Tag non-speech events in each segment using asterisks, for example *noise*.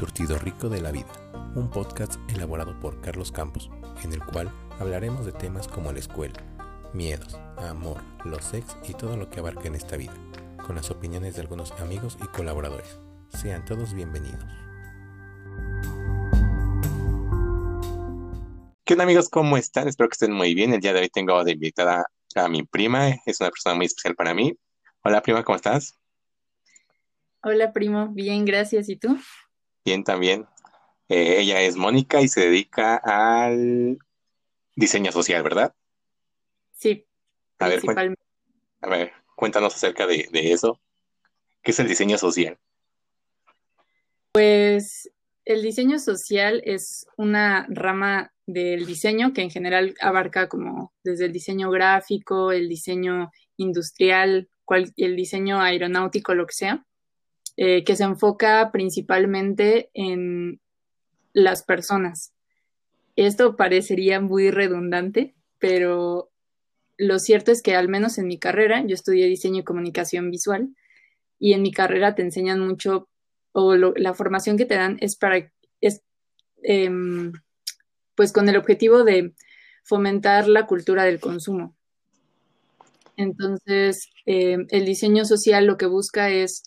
surtido rico de la vida, un podcast elaborado por Carlos Campos, en el cual hablaremos de temas como la escuela, miedos, amor, los sex y todo lo que abarca en esta vida, con las opiniones de algunos amigos y colaboradores. Sean todos bienvenidos. ¿Qué onda amigos? ¿Cómo están? Espero que estén muy bien. El día de hoy tengo de invitada a mi prima, es una persona muy especial para mí. Hola prima, ¿cómo estás? Hola primo, bien, gracias. ¿Y tú? Bien, también. Eh, ella es Mónica y se dedica al diseño social, ¿verdad? Sí, A ver, principalmente. a ver, cuéntanos acerca de, de eso. ¿Qué es el diseño social? Pues el diseño social es una rama del diseño que en general abarca como desde el diseño gráfico, el diseño industrial, cual- el diseño aeronáutico, lo que sea, eh, que se enfoca principalmente en las personas. Esto parecería muy redundante, pero lo cierto es que al menos en mi carrera, yo estudié diseño y comunicación visual, y en mi carrera te enseñan mucho, o la formación que te dan es para, es, em, pues con el objetivo de fomentar la cultura del consumo. Entonces, em, el diseño social lo que busca es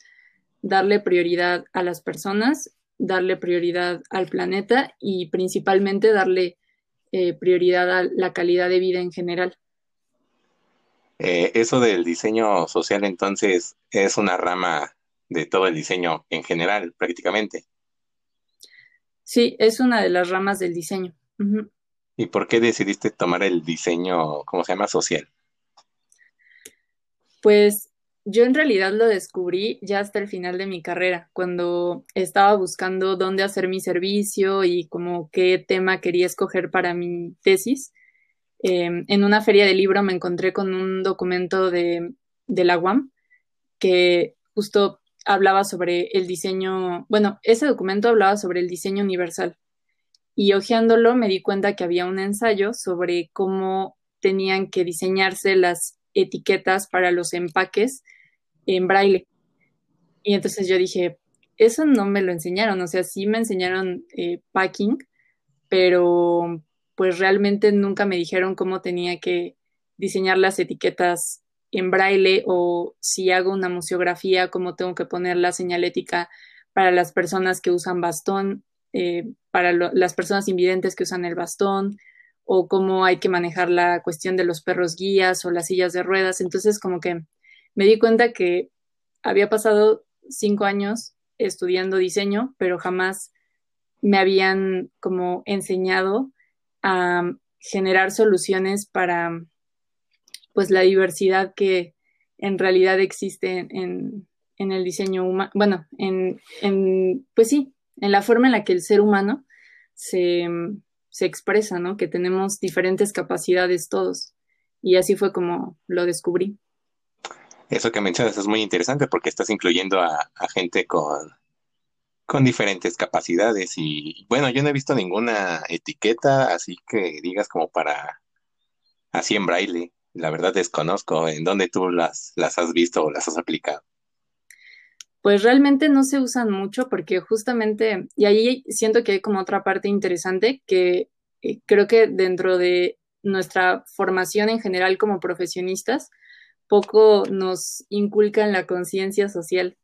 darle prioridad a las personas, darle prioridad al planeta y principalmente darle eh, prioridad a la calidad de vida en general. Eh, eso del diseño social entonces es una rama de todo el diseño en general, prácticamente. Sí, es una de las ramas del diseño. ¿Y por qué decidiste tomar el diseño, ¿cómo se llama? Social. Pues yo en realidad lo descubrí ya hasta el final de mi carrera, cuando estaba buscando dónde hacer mi servicio y como qué tema quería escoger para mi tesis. Eh, en una feria de libro me encontré con un documento de, de la UAM que justo hablaba sobre el diseño, bueno, ese documento hablaba sobre el diseño universal y hojeándolo me di cuenta que había un ensayo sobre cómo tenían que diseñarse las etiquetas para los empaques en braille. Y entonces yo dije, eso no me lo enseñaron, o sea, sí me enseñaron eh, packing, pero pues realmente nunca me dijeron cómo tenía que diseñar las etiquetas en braille o si hago una museografía, cómo tengo que poner la señalética para las personas que usan bastón, eh, para las personas invidentes que usan el bastón, o cómo hay que manejar la cuestión de los perros guías o las sillas de ruedas. Entonces, como que me di cuenta que había pasado cinco años estudiando diseño, pero jamás me habían como enseñado a generar soluciones para pues la diversidad que en realidad existe en, en- el diseño humano, bueno, en, en, pues sí, en la forma en la que el ser humano se, se expresa, ¿no? Que tenemos diferentes capacidades todos. Y así fue como lo descubrí. Eso que mencionas es muy interesante porque estás incluyendo a, gente con, con diferentes capacidades y bueno, yo no he visto ninguna etiqueta así que digas como para así en braille. La verdad desconozco en dónde tú las, las has visto o las has aplicado. Pues realmente no se usan mucho porque justamente, y ahí siento que hay como otra parte interesante que eh, creo que dentro de nuestra formación en general como profesionistas, poco nos inculcan la conciencia social.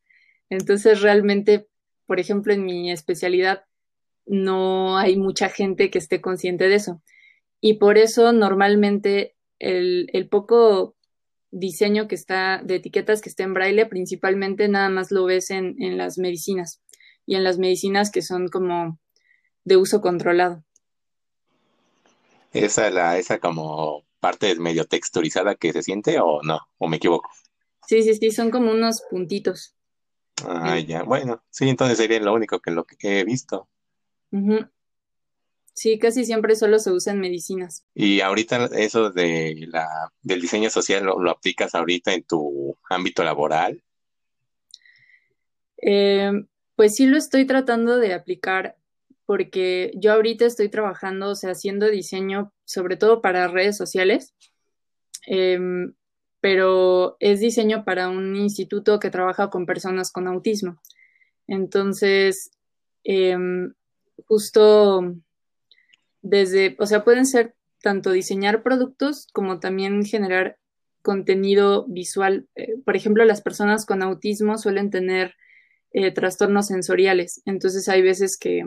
Entonces realmente, por ejemplo, en mi especialidad no hay mucha gente que esté consciente de eso. Y por eso normalmente el, el poco diseño que está, de etiquetas que está en braille, principalmente nada más lo ves en, en las medicinas y en las medicinas que son como de uso controlado. Esa la, esa como parte medio texturizada que se siente o no, o me equivoco. Sí, sí, sí, son como unos puntitos. Ah, ya, bueno, sí, entonces sería lo único que lo que he visto. Sí, casi siempre solo se usa en medicinas. Y ahorita eso de la, del diseño social lo, lo aplicas ahorita en tu ámbito laboral. Eh, pues sí lo estoy tratando de aplicar porque yo ahorita estoy trabajando, o sea, haciendo diseño sobre todo para redes sociales, em, pero es diseño para un instituto que trabaja con personas con autismo. Entonces, em, justo desde, o sea, pueden ser tanto diseñar productos como también generar contenido visual. Eh, por ejemplo, las personas con autismo suelen tener eh, trastornos sensoriales, entonces hay veces que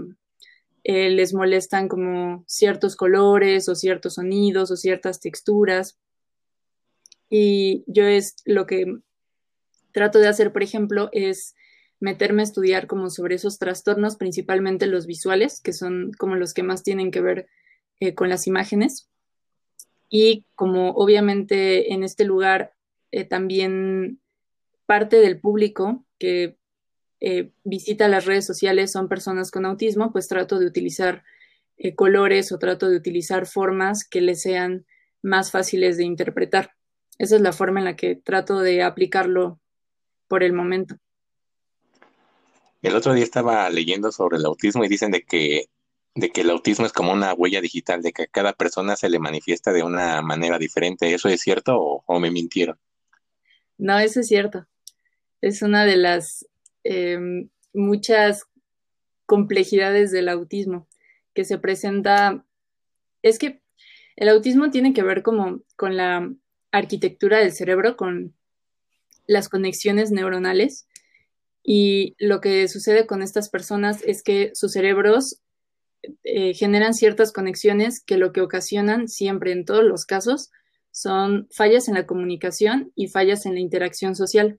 eh, les molestan como ciertos colores o ciertos sonidos o ciertas texturas. Y yo es lo que trato de hacer, por ejemplo, es meterme a estudiar como sobre esos trastornos, principalmente los visuales, que son como los que más tienen que ver eh, con las imágenes. Y como obviamente en este lugar eh, también parte del público que eh, visita las redes sociales son personas con autismo, pues trato de utilizar colores o trato de utilizar formas que les sean más fáciles de interpretar. Esa es la forma en la que trato de aplicarlo por el momento. El otro día estaba leyendo sobre el autismo y dicen de que, de que el autismo es como una huella digital, de que a cada persona se le manifiesta de una manera diferente. ¿Eso es cierto o, me mintieron? No, eso es cierto. Es una de las em, muchas complejidades del autismo que se presenta. Es que el autismo tiene que ver como con la arquitectura del cerebro, con las conexiones neuronales y lo que sucede con estas personas es que sus cerebros eh, generan ciertas conexiones que lo que ocasionan siempre en todos los casos son fallas en la comunicación y fallas en la interacción social.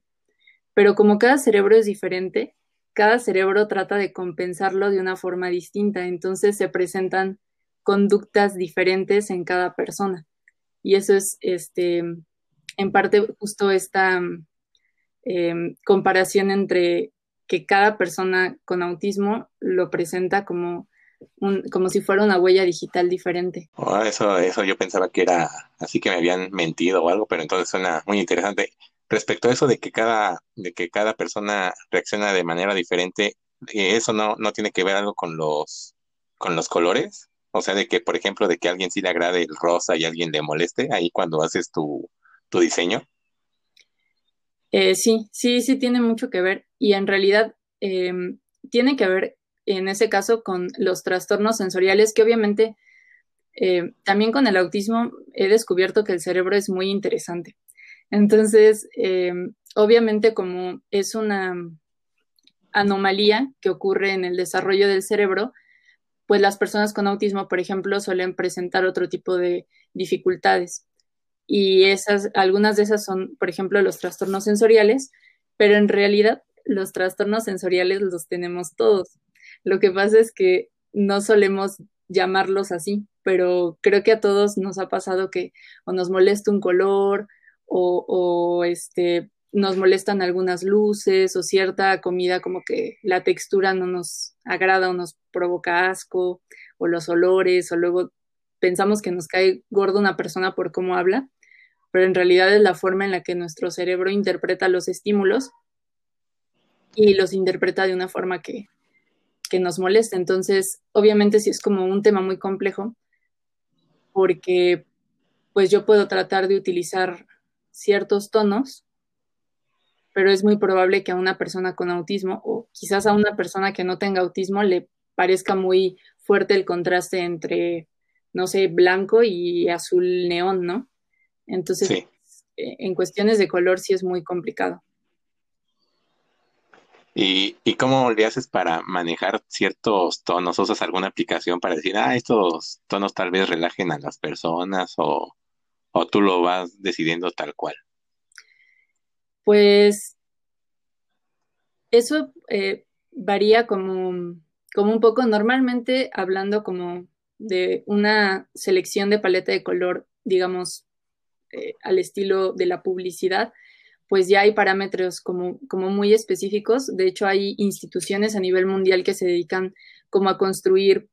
Pero como cada cerebro es diferente, cada cerebro trata de compensarlo de una forma distinta, entonces se presentan conductas diferentes en cada persona. Y eso es, este, en parte, justo esta Em, comparación entre que cada persona con autismo lo presenta como un, como si fuera una huella digital diferente. Oh, eso, eso yo pensaba que era así que me habían mentido o algo, pero entonces suena muy interesante. Respecto a eso de que cada, de que cada persona reacciona de manera diferente, eh, eso no, no tiene que ver algo con los, con los colores. O sea, de que, por ejemplo, de que a alguien sí le agrade el rosa y a alguien le moleste ahí cuando haces tu, tu diseño. Eh, sí, sí, sí tiene mucho que ver y en realidad em, tiene que ver en ese caso con los trastornos sensoriales que obviamente eh, también con el autismo he descubierto que el cerebro es muy interesante. Entonces, em, obviamente como es una anomalía que ocurre en el desarrollo del cerebro, pues las personas con autismo, por ejemplo, suelen presentar otro tipo de dificultades y esas, algunas de esas son, por ejemplo, los trastornos sensoriales, pero en realidad los trastornos sensoriales los tenemos todos. Lo que pasa es que no solemos llamarlos así, pero creo que a todos nos ha pasado que o nos molesta un color o, o este, nos molestan algunas luces o cierta comida como que la textura no nos agrada o nos provoca asco o los olores o luego pensamos que nos cae gordo una persona por cómo habla pero en realidad es la forma en la que nuestro cerebro interpreta los estímulos y los interpreta de una forma que, nos molesta. Entonces, obviamente sí es como un tema muy complejo, porque pues yo puedo tratar de utilizar ciertos tonos, pero es muy probable que a una persona con autismo o quizás a una persona que no tenga autismo le parezca muy fuerte el contraste entre, no sé, blanco y azul neón, ¿no? Entonces, eh, en cuestiones de color sí es muy complicado. ¿Y, cómo le haces para manejar ciertos tonos? ¿Usas alguna aplicación para decir, ah, estos tonos tal vez relajen a las personas o, tú lo vas decidiendo tal cual? Pues eso eh, varía como, como un poco, normalmente hablando como de una selección de paleta de color, digamos, eh, al estilo de la publicidad, pues ya hay parámetros como, como muy específicos. De hecho, hay instituciones a nivel mundial que se dedican como a construir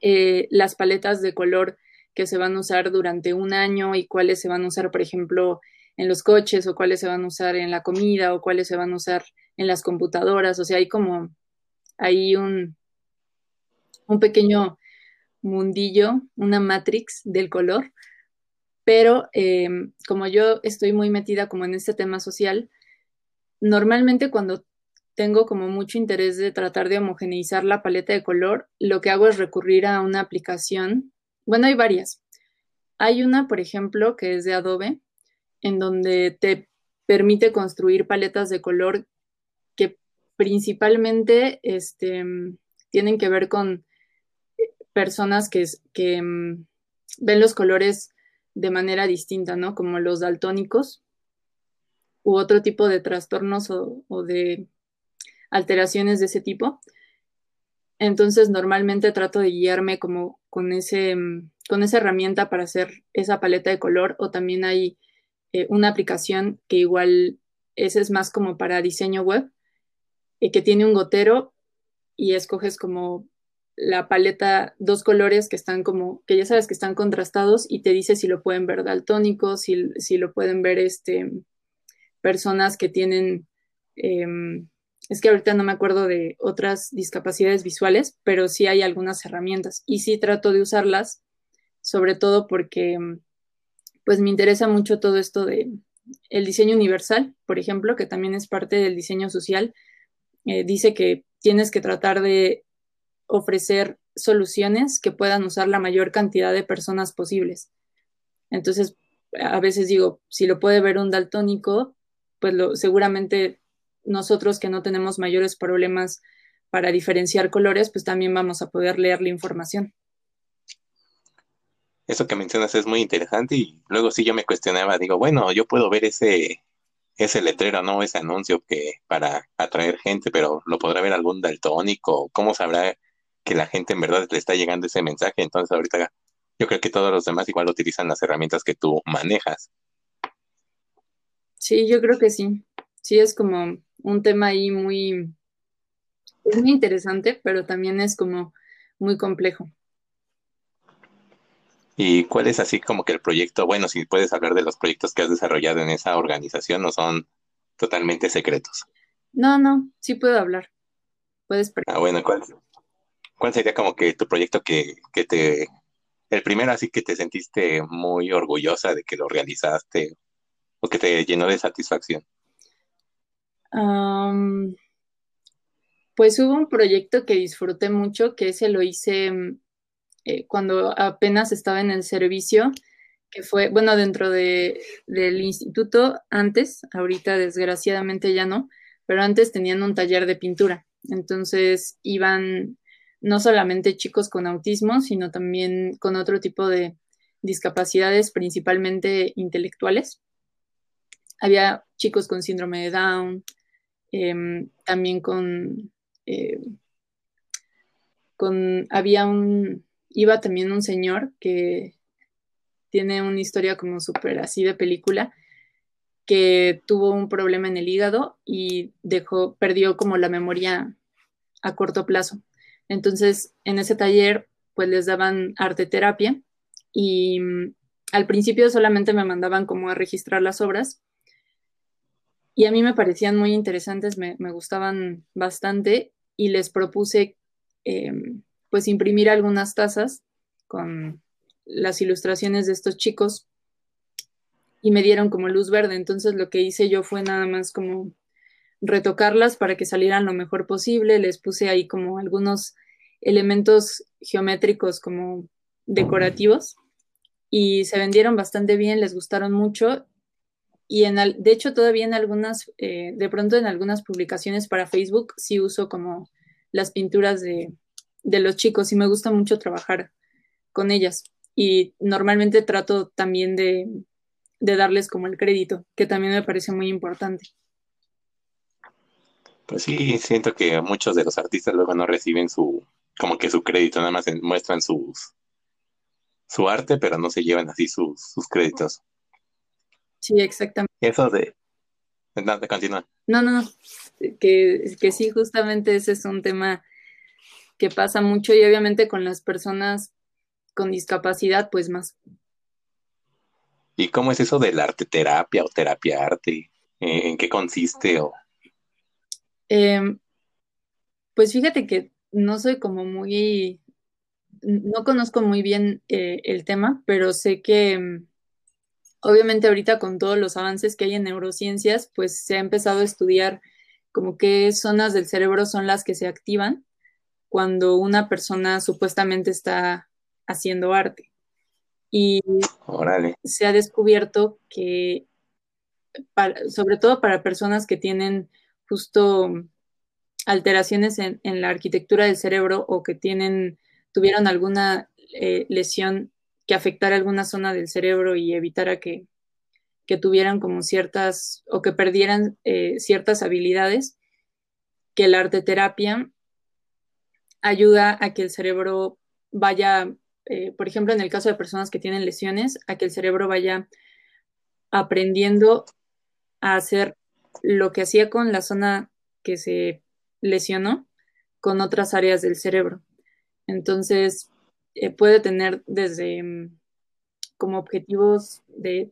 eh, las paletas de color que se van a usar durante un año y cuáles se van a usar, por ejemplo, en los coches o cuáles se van a usar en la comida o cuáles se van a usar en las computadoras. O sea, hay como, un, un pequeño mundillo, una matrix del color pero em, como yo estoy muy metida como en este tema social, normalmente cuando tengo como mucho interés de tratar de homogeneizar la paleta de color, lo que hago es recurrir a una aplicación. Bueno, hay varias. Hay una, por ejemplo, que es de Adobe, en donde te permite construir paletas de color que principalmente este, tienen que ver con personas que, que mm, ven los colores de manera distinta, ¿no? Como los daltónicos u otro tipo de trastornos o, de alteraciones de ese tipo. Entonces, normalmente trato de guiarme como con, ese, mm, con esa herramienta para hacer esa paleta de color o también hay eh, una aplicación que igual ese es más como para diseño web, y que tiene un gotero y escoges como la paleta, dos colores que están como, que ya sabes que están contrastados y te dice si lo pueden ver daltónicos, si, si lo pueden ver este, personas que tienen, em, es que ahorita no me acuerdo de otras discapacidades visuales, pero sí hay algunas herramientas y sí trato de usarlas, sobre todo porque pues me interesa mucho todo esto de el diseño universal, por ejemplo, que también es parte del diseño social, eh, dice que tienes que tratar de ofrecer soluciones que puedan usar la mayor cantidad de personas posibles. Entonces, a veces digo, si lo puede ver un daltónico, pues lo, seguramente nosotros que no tenemos mayores problemas para diferenciar colores, pues también vamos a poder leer la información. Eso que mencionas es muy interesante y luego sí yo me cuestionaba, digo, bueno, yo puedo ver ese, ese letrero, ¿no? Ese anuncio que para atraer gente, pero lo podrá ver algún daltónico, ¿cómo sabrá que la gente en verdad le está llegando ese mensaje. Entonces ahorita yo creo que todos los demás igual utilizan las herramientas que tú manejas. Sí, yo creo que sí. Sí, es como un tema ahí muy, es muy interesante, pero también es como muy complejo. ¿Y cuál es así como que el proyecto? Bueno, si puedes hablar de los proyectos que has desarrollado en esa organización, ¿no son totalmente secretos? No, no, sí puedo hablar. Puedes Ah, bueno, ¿cuál, ¿Cuál sería como que tu proyecto que, te, el primero así que te sentiste muy orgullosa de que lo realizaste o que te llenó de satisfacción? pues hubo un proyecto que disfruté mucho, que ese lo hice mm, eh, cuando apenas estaba en el servicio, que fue, bueno, dentro de, del instituto antes, ahorita desgraciadamente ya no, pero antes tenían un taller de pintura. Entonces iban no solamente chicos con autismo, sino también con otro tipo de discapacidades, principalmente intelectuales. Había chicos con síndrome de Down, em, también con, eh, con, había un, iba también un señor que tiene una historia como súper así de película, que tuvo un problema en el hígado y dejó, perdió como la memoria a corto plazo. Entonces, en ese taller, pues les daban arte terapia y mm, al principio solamente me mandaban como a registrar las obras y a mí me parecían muy interesantes, me, gustaban bastante y les propuse em, pues imprimir algunas tazas con las ilustraciones de estos chicos y me dieron como luz verde. Entonces lo que hice yo fue nada más como retocarlas para que salieran lo mejor posible. Les puse ahí como algunos elementos geométricos como decorativos y se vendieron bastante bien, les gustaron mucho y en de hecho todavía en algunas, eh, de pronto en algunas publicaciones para Facebook sí uso como las pinturas de, de los chicos y me gusta mucho trabajar con ellas y normalmente trato también de, de darles como el crédito, que también me parece muy importante. Pues sí, siento que muchos de los artistas luego no reciben su, como que su crédito, nada más muestran sus, su arte, pero no se llevan así sus, sus créditos. Sí, exactamente. Eso de... No, de. No, no, que, que sí, justamente ese es un tema que pasa mucho y obviamente con las personas con discapacidad, pues más. ¿Y cómo es eso del arte terapia o terapia arte? ¿En qué consiste? O... Em, pues fíjate que no soy como muy, no conozco muy bien eh, el tema, pero sé que mm, obviamente ahorita con todos los avances que hay en neurociencias, pues se ha empezado a estudiar como qué zonas del cerebro son las que se activan cuando una persona supuestamente está haciendo arte. Y se ha descubierto que, sobre todo para personas que tienen justo alteraciones en, la arquitectura del cerebro o que tienen, tuvieron alguna eh, lesión que afectara alguna zona del cerebro y evitara que, tuvieran como ciertas o que perdieran eh, ciertas habilidades, que la arteterapia ayuda a que el cerebro vaya, eh, por ejemplo, en el caso de personas que tienen lesiones, a que el cerebro vaya aprendiendo a hacer lo que hacía con la zona que se lesionó con otras áreas del cerebro. Entonces, eh, puede tener desde mm, como objetivos de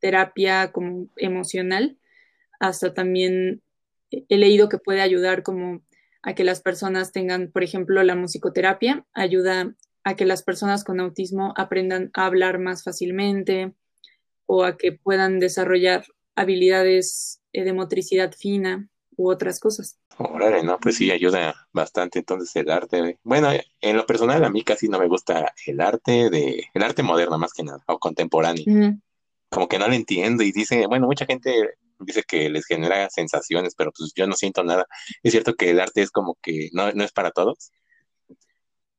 terapia como emocional hasta también he leído que puede ayudar como a que las personas tengan, por ejemplo, la musicoterapia ayuda a que las personas con autismo aprendan a hablar más fácilmente o a que puedan desarrollar habilidades eh, de motricidad fina u otras cosas. Órale, no, pues sí, ayuda bastante entonces el arte. Bueno, en lo personal a mí casi no me gusta el arte de, el arte moderno más que nada, o contemporáneo. Como que no lo entiendo y dice, bueno, mucha gente dice que les genera sensaciones, pero pues yo no siento nada. Es cierto que el arte es como que no, no es para todos.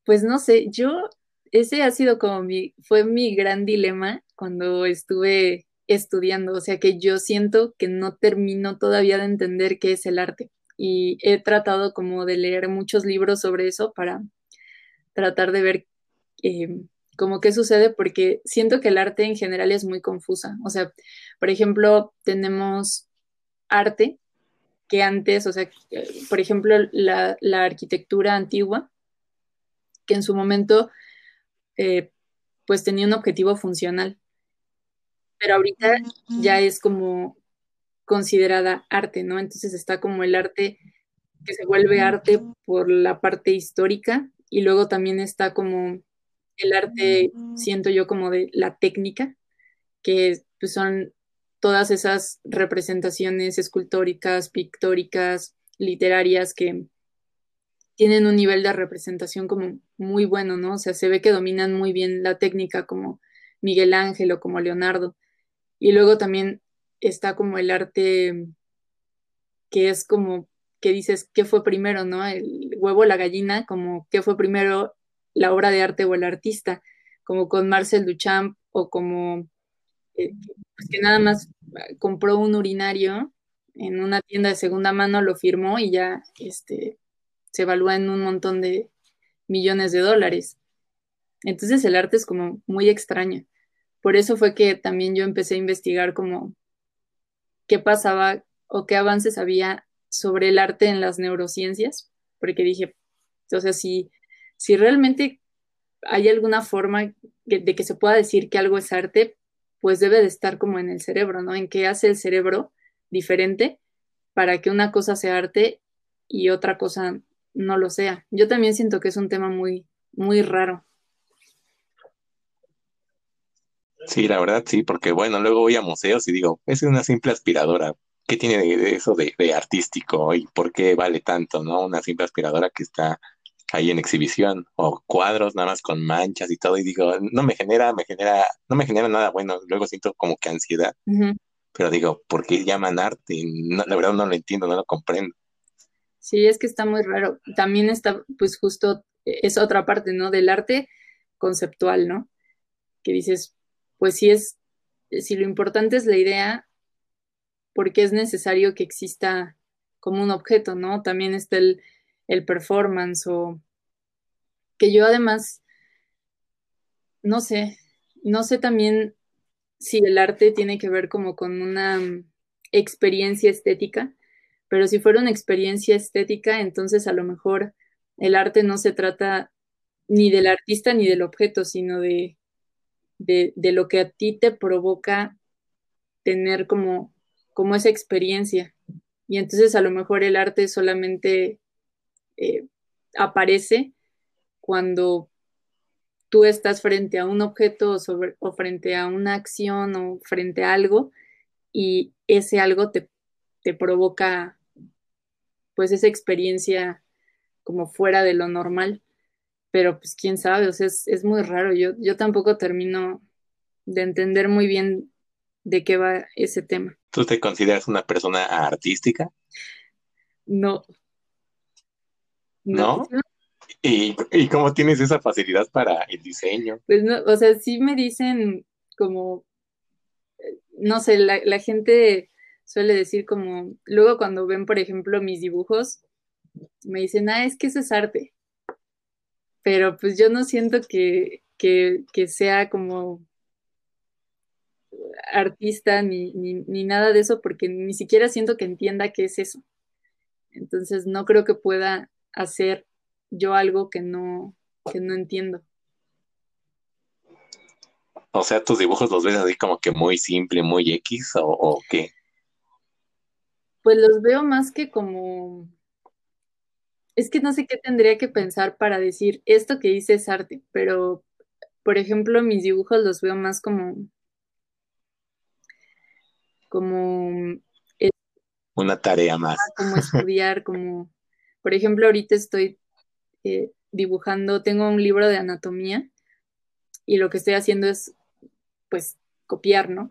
Pues no sé, yo, ese ha sido como mi, fue mi gran dilema cuando estuve estudiando, o sea que yo siento que no termino todavía de entender qué es el arte y he tratado como de leer muchos libros sobre eso para tratar de ver eh, como qué sucede porque siento que el arte en general es muy confusa. O sea, por ejemplo, tenemos arte que antes, o sea, por ejemplo, la, arquitectura antigua, que en su momento eh, pues tenía un objetivo funcional pero ahorita ya es como considerada arte, ¿no? Entonces está como el arte que se vuelve arte por la parte histórica y luego también está como el arte, siento yo, como de la técnica, que pues, son todas esas representaciones escultóricas, pictóricas, literarias que tienen un nivel de representación como muy bueno, ¿no? O sea, se ve que dominan muy bien la técnica como Miguel Ángel o como Leonardo. Y luego también está como el arte que es como que dices, ¿qué fue primero, no? El huevo, la gallina, como ¿qué fue primero la obra de arte o el artista? Como con Marcel Duchamp o como eh, pues que nada más compró un urinario en una tienda de segunda mano, lo firmó y ya este, se evalúa en un montón de millones de dólares. Entonces el arte es como muy extraño. Por eso fue que también yo empecé a investigar como qué pasaba o qué avances había sobre el arte en las neurociencias, porque dije, o sea, si, si realmente hay alguna forma de que se pueda decir que algo es arte, pues debe de estar como en el cerebro, ¿no? En qué hace el cerebro diferente para que una cosa sea arte y otra cosa no lo sea. Yo también siento que es un tema muy, muy raro. Sí, la verdad sí, porque bueno, luego voy a museos y digo, es una simple aspiradora. ¿Qué tiene de, eso de, artístico y por qué vale tanto, no? Una simple aspiradora que está ahí en exhibición o cuadros nada más con manchas y todo y digo, no me genera, me genera, no me genera nada bueno. Luego siento como que ansiedad. Pero digo, ¿por qué llaman arte? la verdad no lo entiendo, no lo comprendo. Sí, es que está muy raro. También está, pues justo, es otra parte, ¿no? Del arte conceptual, ¿no? Que dices, pues si es, si lo importante es la idea, porque es necesario que exista como un objeto, ¿no? También está el, el performance o que yo además, no sé, no sé también si el arte tiene que ver como con una experiencia estética, pero si fuera una experiencia estética, entonces a lo mejor el arte no se trata ni del artista ni del objeto, sino de de, lo que a ti te provoca tener como, como esa experiencia. Y entonces a lo mejor el arte solamente eh, aparece cuando tú estás frente a un objeto o, sobre, o frente a una acción o frente a algo y ese algo te, te provoca pues esa experiencia como fuera de lo normal. Pero pues quién sabe, o sea, es, es muy raro. Yo, yo tampoco termino de entender muy bien de qué va ese tema. ¿Tú te consideras una persona artística? No. ¿No? ¿Y, cómo tienes esa facilidad para el diseño? Pues no, o sea, sí me dicen como, no sé, la, la gente suele decir como, luego cuando ven, por ejemplo, mis dibujos, me dicen, ah, es que eso es arte. Pero pues yo no siento que, que, que sea como artista ni, ni, nada de eso, porque ni siquiera siento que entienda qué es eso. Entonces no creo que pueda hacer yo algo que no, que no entiendo. O sea, tus dibujos los ves así como que muy simple, muy X o, o qué? Pues los veo más que como... Es que no sé qué tendría que pensar para decir esto que hice es arte, pero por ejemplo mis dibujos los veo más como como... Una tarea más. Como estudiar, como... Por ejemplo, ahorita estoy eh, dibujando, tengo un libro de anatomía y lo que estoy haciendo es, pues, copiar, ¿no?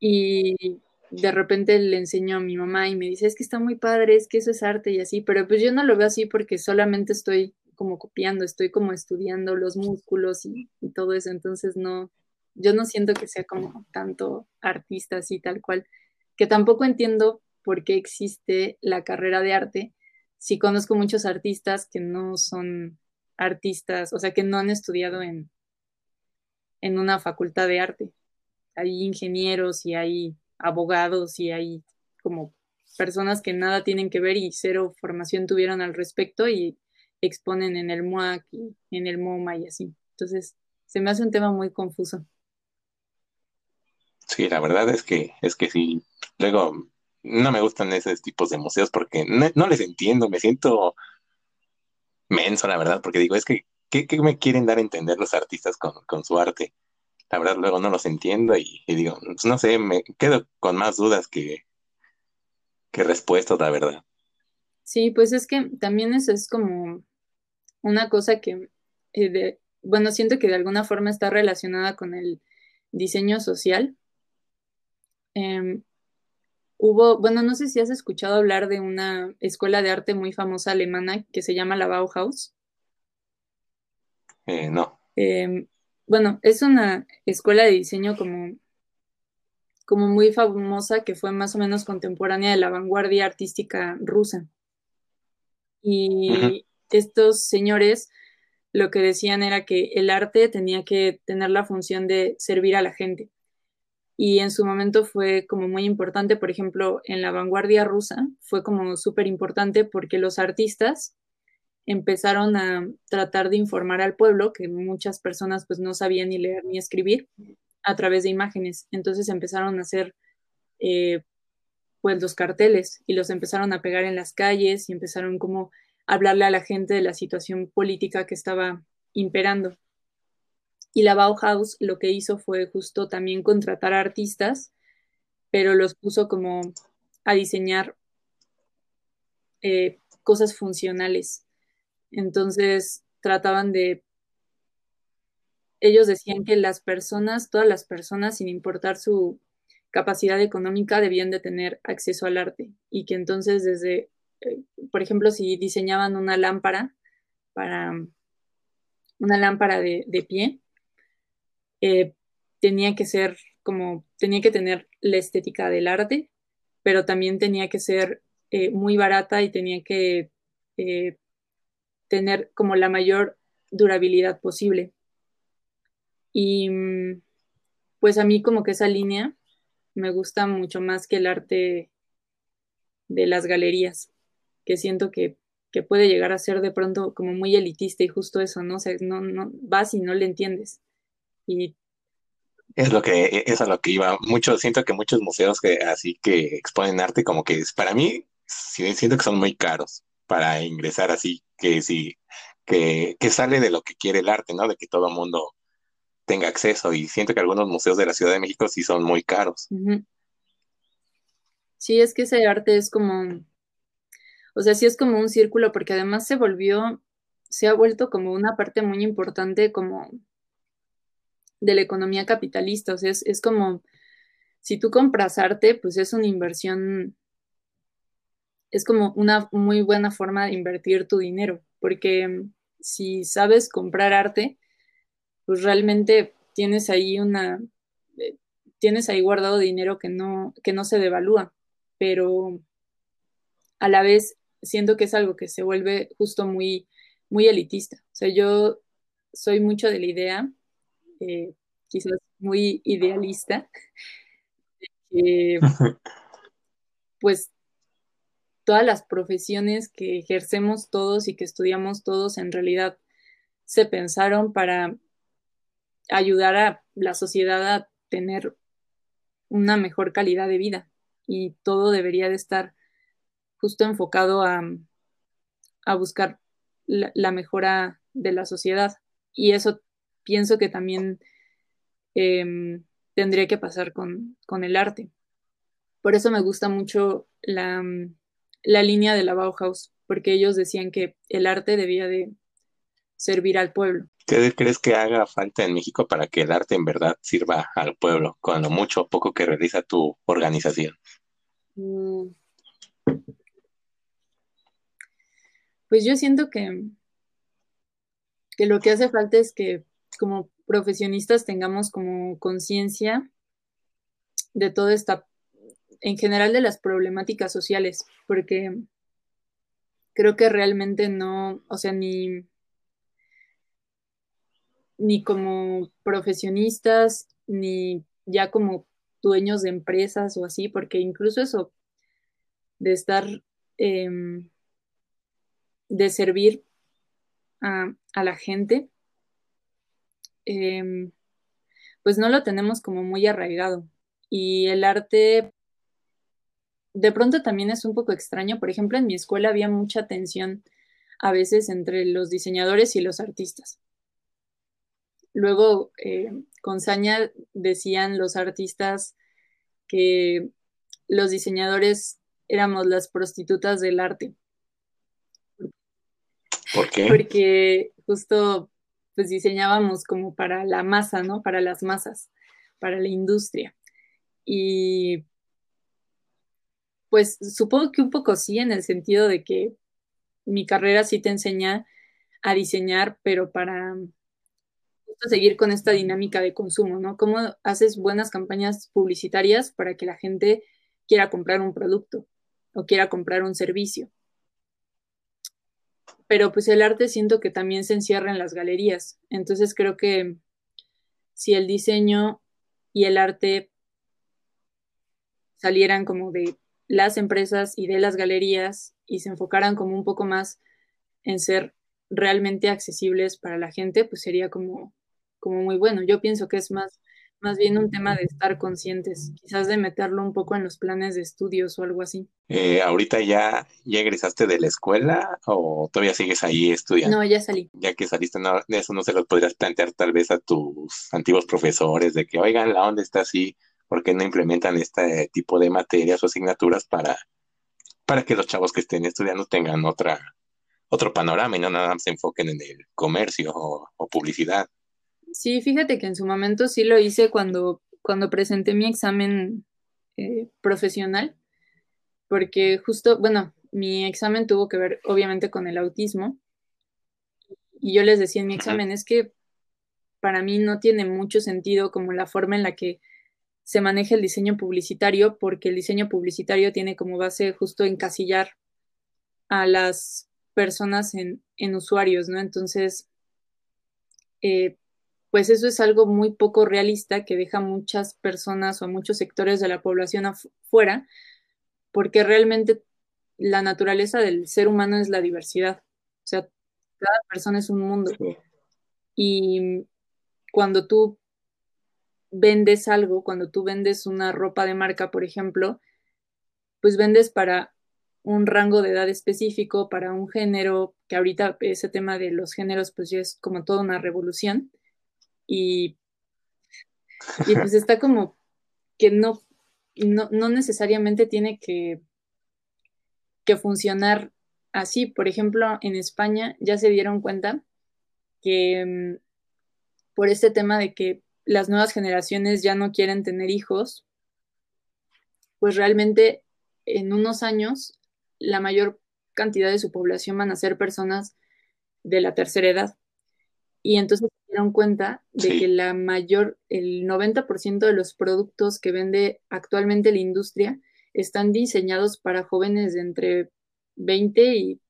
Y de repente le enseño a mi mamá y me dice, es que está muy padre, es que eso es arte y así, pero pues yo no lo veo así porque solamente estoy como copiando, estoy como estudiando los músculos y, y todo eso, entonces no, yo no siento que sea como tanto artista así tal cual, que tampoco entiendo por qué existe la carrera de arte si conozco muchos artistas que no son artistas, o sea, que no han estudiado en, en una facultad de arte. Hay ingenieros y hay abogados y hay como personas que nada tienen que ver y cero formación tuvieron al respecto y exponen en el MUAC y en el MoMA y así. Entonces, se me hace un tema muy confuso. Sí, la verdad es que, es que sí. Luego, no me gustan esos tipos de museos porque no, les entiendo, me siento menso, la verdad, porque digo, es que, ¿qué, me quieren dar a entender los artistas con, su arte? La verdad, luego no los entiendo y, digo, no sé, me quedo con más dudas que, que respuestas, la verdad. Sí, pues es que también eso es como una cosa que, eh, bueno, siento que de alguna forma está relacionada con el diseño social, Em, hubo, bueno, no sé si has escuchado hablar de una escuela de arte muy famosa alemana que se llama la Bauhaus. Eh, no. Bueno, es una escuela de diseño como, como muy famosa que fue más o menos contemporánea de la vanguardia artística rusa. Y estos señores lo que decían era que el arte tenía que tener la función de servir a la gente y en su momento fue como muy importante, por ejemplo, en la vanguardia rusa fue como súper importante porque los artistas empezaron a tratar de informar al pueblo, que muchas personas pues no sabían ni leer ni escribir, a través de imágenes. Entonces empezaron a hacer eh, pues los carteles y los empezaron a pegar en las calles y empezaron como a hablarle a la gente de la situación política que estaba imperando. Y la Bauhaus lo que hizo fue justo también contratar artistas, pero los puso como a diseñar eh, cosas funcionales. Entonces trataban de... Ellos decían que las personas, todas las personas, sin importar su capacidad económica, debían de tener acceso al arte. Y que entonces desde, eh, por ejemplo, si diseñaban una lámpara para una lámpara de, de pie, eh, tenía que ser como, tenía que tener la estética del arte, pero también tenía que ser eh, muy barata y tenía que tener como la mayor durabilidad posible. Y mm, pues a mí como que esa línea me gusta mucho más que el arte de las galerías, que siento que, que puede llegar a ser de pronto como muy elitista y justo eso, ¿no? O no, no vas y no le entiendes. Y es lo que e, es a lo que iba. Mucho, siento que muchos museos que así que exponen arte, como que para mí, siento que son muy caros para ingresar así, que sí, que, que sale de lo que quiere el arte, ¿no? De que todo el mundo tenga acceso. Y siento que algunos museos de la Ciudad de México sí son muy caros. Sí, es que ese arte es como, O sea, sí es como un círculo porque además se volvió, se ha vuelto como una parte muy importante como de la economía capitalista. O sea, es, como, si tú compras arte, pues es una inversión, es como una muy buena forma de invertir tu dinero, porque si sabes comprar arte, pues realmente tienes ahí una, eh, tienes ahí guardado dinero que no, que no se devalúa, pero a la vez siento que es algo que se vuelve justo muy, muy elitista. O sea, yo soy mucho de la idea, eh, quizás muy idealista, *laughs* que *laughs* pues todas las profesiones que ejercemos todos y que estudiamos todos en realidad se pensaron para ayudar a la sociedad a tener una mejor calidad de vida y todo debería de estar justo enfocado a, buscar la, mejora de la sociedad. Y eso pienso que también em, tendría que pasar con, el arte. Por eso me gusta mucho la, la línea de la Bauhaus, porque ellos decían que el arte debía de servir al pueblo. ¿Qué crees que haga falta en México para que el arte en verdad sirva al pueblo, con lo mucho o poco que realiza tu organización? Mm. Pues yo siento que, que lo que hace falta es que como profesionistas tengamos como conciencia de toda esta, en general de las problemáticas sociales, porque creo que realmente no, o sea, ni ni como profesionistas, ni ya como dueños de empresas o así, porque incluso eso de estar, em, de servir a, la gente, em, pues no lo tenemos como muy arraigado. Y el arte de pronto también es un poco extraño. Por ejemplo, en mi escuela había mucha tensión a veces entre los diseñadores y los artistas. Luego, eh, con Saña decían los artistas que los diseñadores éramos las prostitutas del arte. ¿Por qué? Porque justo pues diseñábamos como para la masa, ¿no? Para las masas, para la industria. Y pues supongo que un poco sí, en el sentido de que mi carrera sí te enseña a diseñar, pero para seguir con esta dinámica de consumo, ¿no? ¿Cómo haces buenas campañas publicitarias para que la gente quiera comprar un producto o quiera comprar un servicio? Pero pues el arte siento que también se encierra en las galerías. Entonces creo que si el diseño y el arte salieran como de las empresas y de las galerías y se enfocaran como un poco más en ser realmente accesibles para la gente, pues sería como como muy bueno. Yo pienso que es más, más bien un tema de estar conscientes, quizás de meterlo un poco en los planes de estudios o algo así. Eh, ¿Ahorita ya, ya egresaste de la escuela o todavía sigues ahí estudiando? No, ya salí. Ya que saliste, no, eso no se lo podrías plantear tal vez a tus antiguos profesores de que, oigan, la onda está así, ¿por qué no implementan este tipo de materias o asignaturas para, para que los chavos que estén estudiando tengan otra, otro panorama y no nada más se enfoquen en el comercio o publicidad? Sí, fíjate que en su momento sí lo hice cuando, cuando presenté mi examen eh, profesional, porque justo, bueno, mi examen tuvo que ver obviamente con el autismo. Y yo les decía en mi examen, es que para mí no tiene mucho sentido como la forma en la que se maneja el diseño publicitario, porque el diseño publicitario tiene como base justo encasillar a las personas en, usuarios, ¿no? Entonces, eh, pues eso es algo muy poco realista que deja muchas personas o muchos sectores de la población afuera, porque realmente la naturaleza del ser humano es la diversidad. O sea, cada persona es un mundo. Y cuando tú vendes algo, cuando tú vendes una ropa de marca, por ejemplo, pues vendes para un rango de edad específico, para un género, que ahorita ese tema de los géneros pues ya es como toda una revolución. Y, y pues *laughs* está como que no, no, necesariamente tiene que, que funcionar así, por ejemplo, en España ya se dieron cuenta que mm, por este tema de que las nuevas generaciones ya no quieren tener hijos, pues realmente en unos años la mayor cantidad de su población van a ser personas de la tercera edad. Y entonces se dieron cuenta de que la mayor, el 90% de los productos que vende actualmente la industria están diseñados para jóvenes de entre 20 y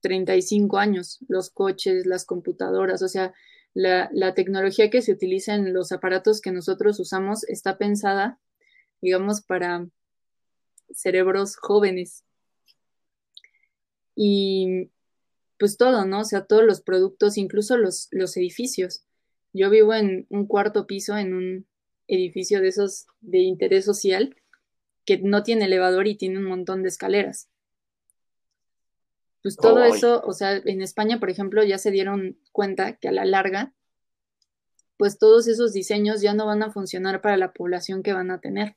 35 años, los coches, las computadoras, o sea, la, tecnología que se utiliza en los aparatos que nosotros usamos está pensada, digamos, para cerebros jóvenes. Y pues todo, ¿no? O sea, todos los productos, incluso los, los edificios. Yo vivo en un cuarto piso en un edificio de esos de interés social que no tiene elevador y tiene un montón de escaleras. Pues todo eso, o sea, en España, por ejemplo, ya se dieron cuenta que a la larga, pues todos esos diseños ya no van a funcionar para la población que van a tener.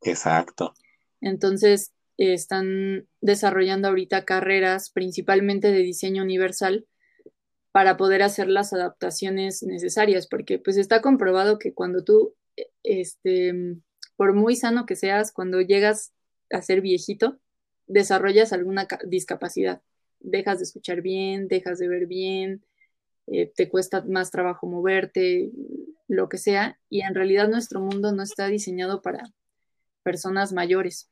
Exacto. Entonces, están desarrollando ahorita carreras principalmente de diseño universal para poder hacer las adaptaciones necesarias, porque pues está comprobado que cuando tú, e, este, por muy sano que seas, cuando llegas a ser viejito, desarrollas alguna discapacidad. Dejas de escuchar bien, dejas de ver bien, eh, te cuesta más trabajo moverte, lo que sea, y en realidad nuestro mundo no está diseñado para personas mayores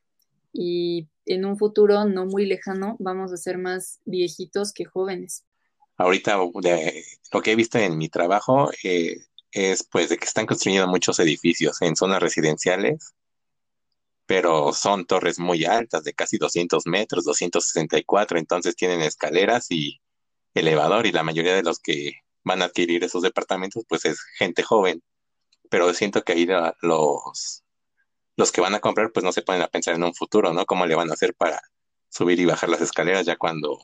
y en un futuro no muy lejano vamos a ser más viejitos que jóvenes. Ahorita lo que he visto en mi trabajo eh, es pues de que están construyendo muchos edificios en zonas residenciales, pero son torres muy altas, de casi 200 metros, 264, entonces tienen escaleras y elevador y la mayoría de los que van a adquirir esos departamentos pues es gente joven, pero siento que ahí los los que van a comprar pues no se ponen a pensar en un futuro, ¿no? ¿Cómo le van a hacer para subir y bajar las escaleras ya cuando,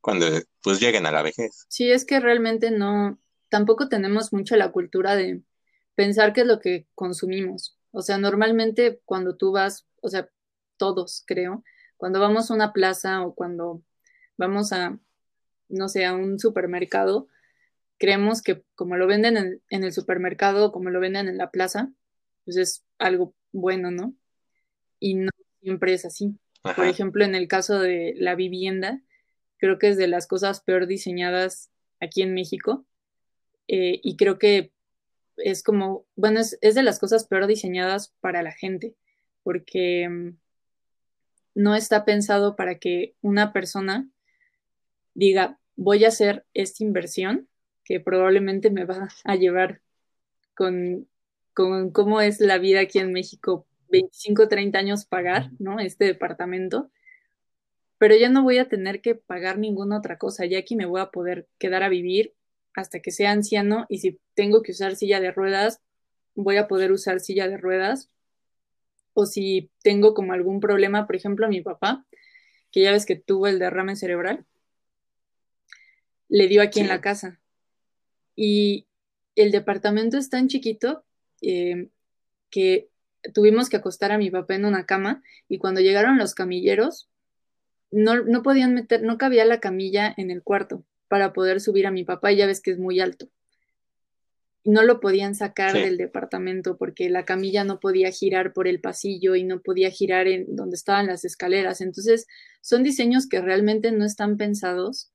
cuando pues lleguen a la vejez? Sí, es que realmente no, tampoco tenemos mucho la cultura de pensar qué es lo que consumimos. O sea, normalmente cuando tú vas, o sea, todos creo, cuando vamos a una plaza o cuando vamos a, no sé, a un supermercado, creemos que como lo venden en, en el supermercado o como lo venden en la plaza, pues es algo bueno, ¿no? Y no siempre es así. Por ejemplo, en el caso de la vivienda, creo que es de las cosas peor diseñadas aquí en México. Eh, y creo que es como, bueno, es, de las cosas peor diseñadas para la gente, porque mm, no está pensado para que una persona diga, voy a hacer esta inversión que probablemente me va *laughs* a llevar con con cómo es la vida aquí en México, 25, 30 años pagar, ¿no? Este departamento, pero ya no voy a tener que pagar ninguna otra cosa, ya aquí me voy a poder quedar a vivir hasta que sea anciano y si tengo que usar silla de ruedas, voy a poder usar silla de ruedas. O si tengo como algún problema, por ejemplo, a mi papá, que ya ves que tuvo el derrame cerebral, le dio aquí en la casa. Y el departamento es tan chiquito eh, que tuvimos que acostar a mi papá en una cama y cuando llegaron los camilleros, no, no podían meter, no cabía la camilla en el cuarto para poder subir a mi papá y ya ves que es muy alto. No lo podían sacar del departamento porque la camilla no podía girar por el pasillo y no podía girar en donde estaban las escaleras. Entonces, son diseños que realmente no están pensados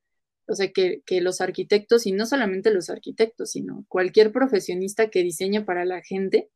o sea, que, los arquitectos, y no solamente los arquitectos, sino cualquier profesionista que diseñe para la gente,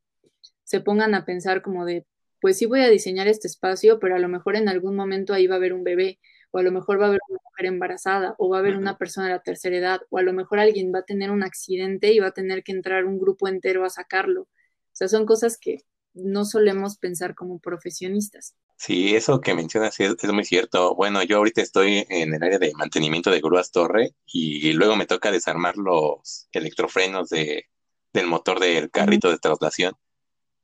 se pongan a pensar como de, pues sí voy a diseñar este espacio, pero a lo mejor en algún momento ahí va a haber un bebé, o a lo mejor va a haber una mujer embarazada, o va a haber una persona de la tercera edad, o a lo mejor alguien va a tener un accidente y va a tener que entrar un grupo entero a sacarlo. O sea, son cosas que no solemos pensar como profesionistas. Sí, eso que mencionas es, muy cierto. Bueno, yo ahorita estoy en el área de mantenimiento de grúas torre y luego me toca desarmar los electrofrenos de, del motor del carrito de traslación.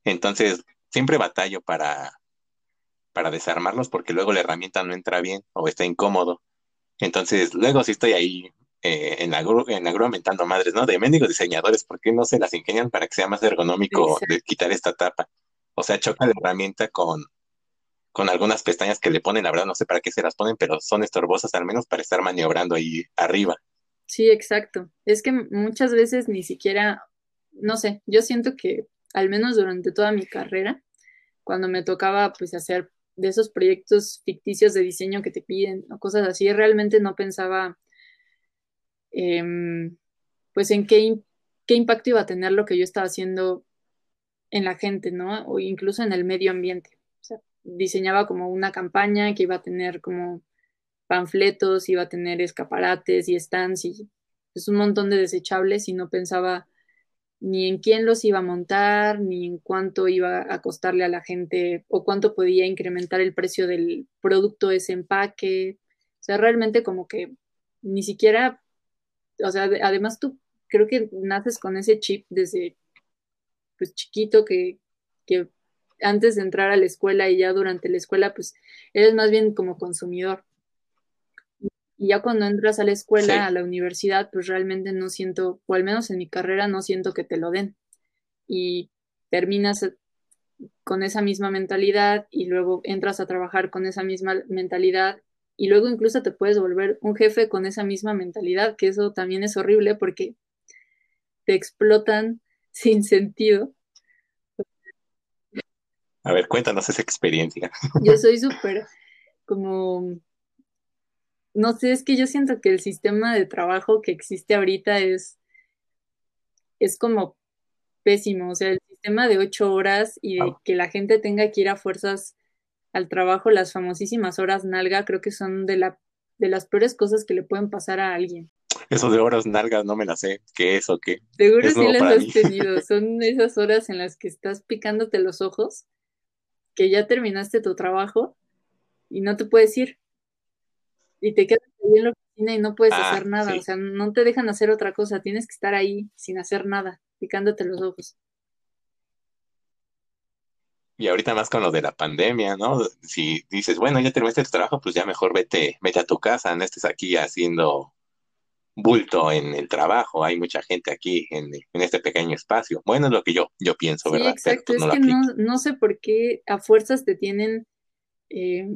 Entonces, siempre batallo para, para desarmarlos porque luego la herramienta no entra bien o está incómodo. Entonces, luego sí estoy ahí eh, en, la grúa, en la grúa mentando madres, ¿no? De mendigos diseñadores, ¿por qué no se las ingenian para que sea más ergonómico de quitar esta tapa? O sea, choca la herramienta con con algunas pestañas que le ponen, la verdad no sé para qué se las ponen, pero son estorbosas al menos para estar maniobrando ahí arriba. Sí, exacto. Es que muchas veces ni siquiera, no sé, yo siento que al menos durante toda mi carrera, cuando me tocaba pues hacer de esos proyectos ficticios de diseño que te piden o cosas así, realmente no pensaba em, pues en qué, qué impacto iba a tener lo que yo estaba haciendo en la gente, ¿no? O incluso en el medio ambiente. Diseñaba como una campaña que iba a tener como panfletos, iba a tener escaparates y stands y pues un montón de desechables y no pensaba ni en quién los iba a montar, ni en cuánto iba a costarle a la gente o cuánto podía incrementar el precio del producto ese empaque. O sea, realmente como que ni siquiera, o sea, además tú creo que naces con ese chip desde pues chiquito que, que antes de entrar a la escuela y ya durante la escuela, pues eres más bien como consumidor. Y ya cuando entras a la escuela, a la universidad, pues realmente no siento, o al menos en mi carrera, no siento que te lo den. Y terminas con esa misma mentalidad y luego entras a trabajar con esa misma mentalidad y luego incluso te puedes volver un jefe con esa misma mentalidad, que eso también es horrible porque te explotan *laughs* sin sentido. A ver, cuéntanos esa experiencia. Yo soy súper como no sé, es que yo siento que el sistema de trabajo que existe ahorita es, es como pésimo. O sea, el sistema de ocho horas y de que la gente tenga que ir a fuerzas al trabajo, las famosísimas horas nalga, creo que son de, la, de las peores cosas que le pueden pasar a alguien. Eso de horas nalgas no me las sé. ¿Qué es o qué? Seguro sí las has tenido. *laughs* Son esas horas en las que estás picándote los ojos, que ya terminaste tu trabajo y no te puedes ir y te quedas ahí en la oficina y no puedes ah, hacer nada, o sea, no te dejan hacer otra cosa, tienes que estar ahí sin hacer nada, picándote los ojos. Y ahorita más con lo de la pandemia, ¿no? Si dices, bueno, ya terminaste tu trabajo, pues ya mejor vete, vete a tu casa, no estés aquí haciendo bulto en el trabajo. Hay mucha gente aquí en, este pequeño espacio. Bueno, es lo que yo, yo pienso, ¿verdad? Exacto, pues, es que no, no, sé por qué a fuerzas te tienen eh,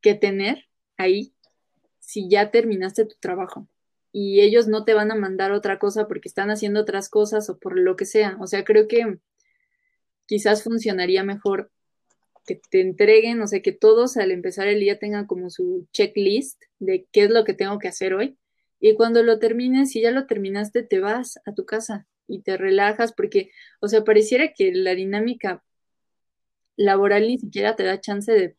que tener ahí si ya terminaste tu trabajo y ellos no te van a mandar otra cosa porque están haciendo otras cosas o por lo que sea. O sea, creo que quizás funcionaría mejor que te entreguen, o sea, que todos al empezar el día tengan como su checklist de qué es lo que tengo que hacer hoy. Y cuando lo termines, si ya lo terminaste, te vas a tu casa y te relajas porque, o sea, pareciera que la dinámica laboral ni siquiera te da chance de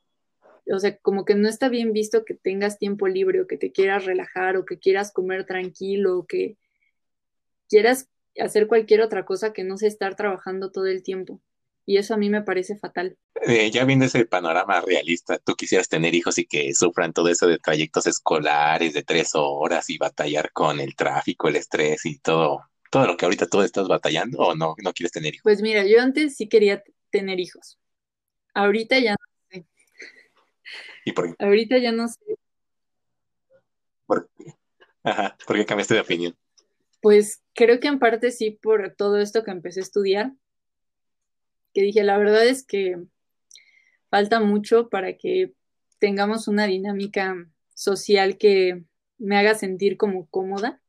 o sea, como que no está bien visto que tengas tiempo libre o que te quieras relajar o que quieras comer tranquilo o que quieras hacer cualquier otra cosa que no sea estar trabajando todo el tiempo. Y eso a mí me parece fatal. Eh, ya viendo ese panorama realista, tú quisieras tener hijos y que sufran todo eso de trayectos escolares de tres horas y batallar con el tráfico, el estrés y todo, todo lo que ahorita tú estás batallando o no, no quieres tener hijos? Pues mira, yo antes sí quería tener hijos. Ahorita ya Ahorita ya no sé. ¿Por qué? Ajá, ¿por qué cambiaste de opinión? Pues creo que en parte sí por todo esto que empecé a estudiar, que dije, la verdad es que falta mucho para que tengamos una dinámica social que me haga sentir como cómoda,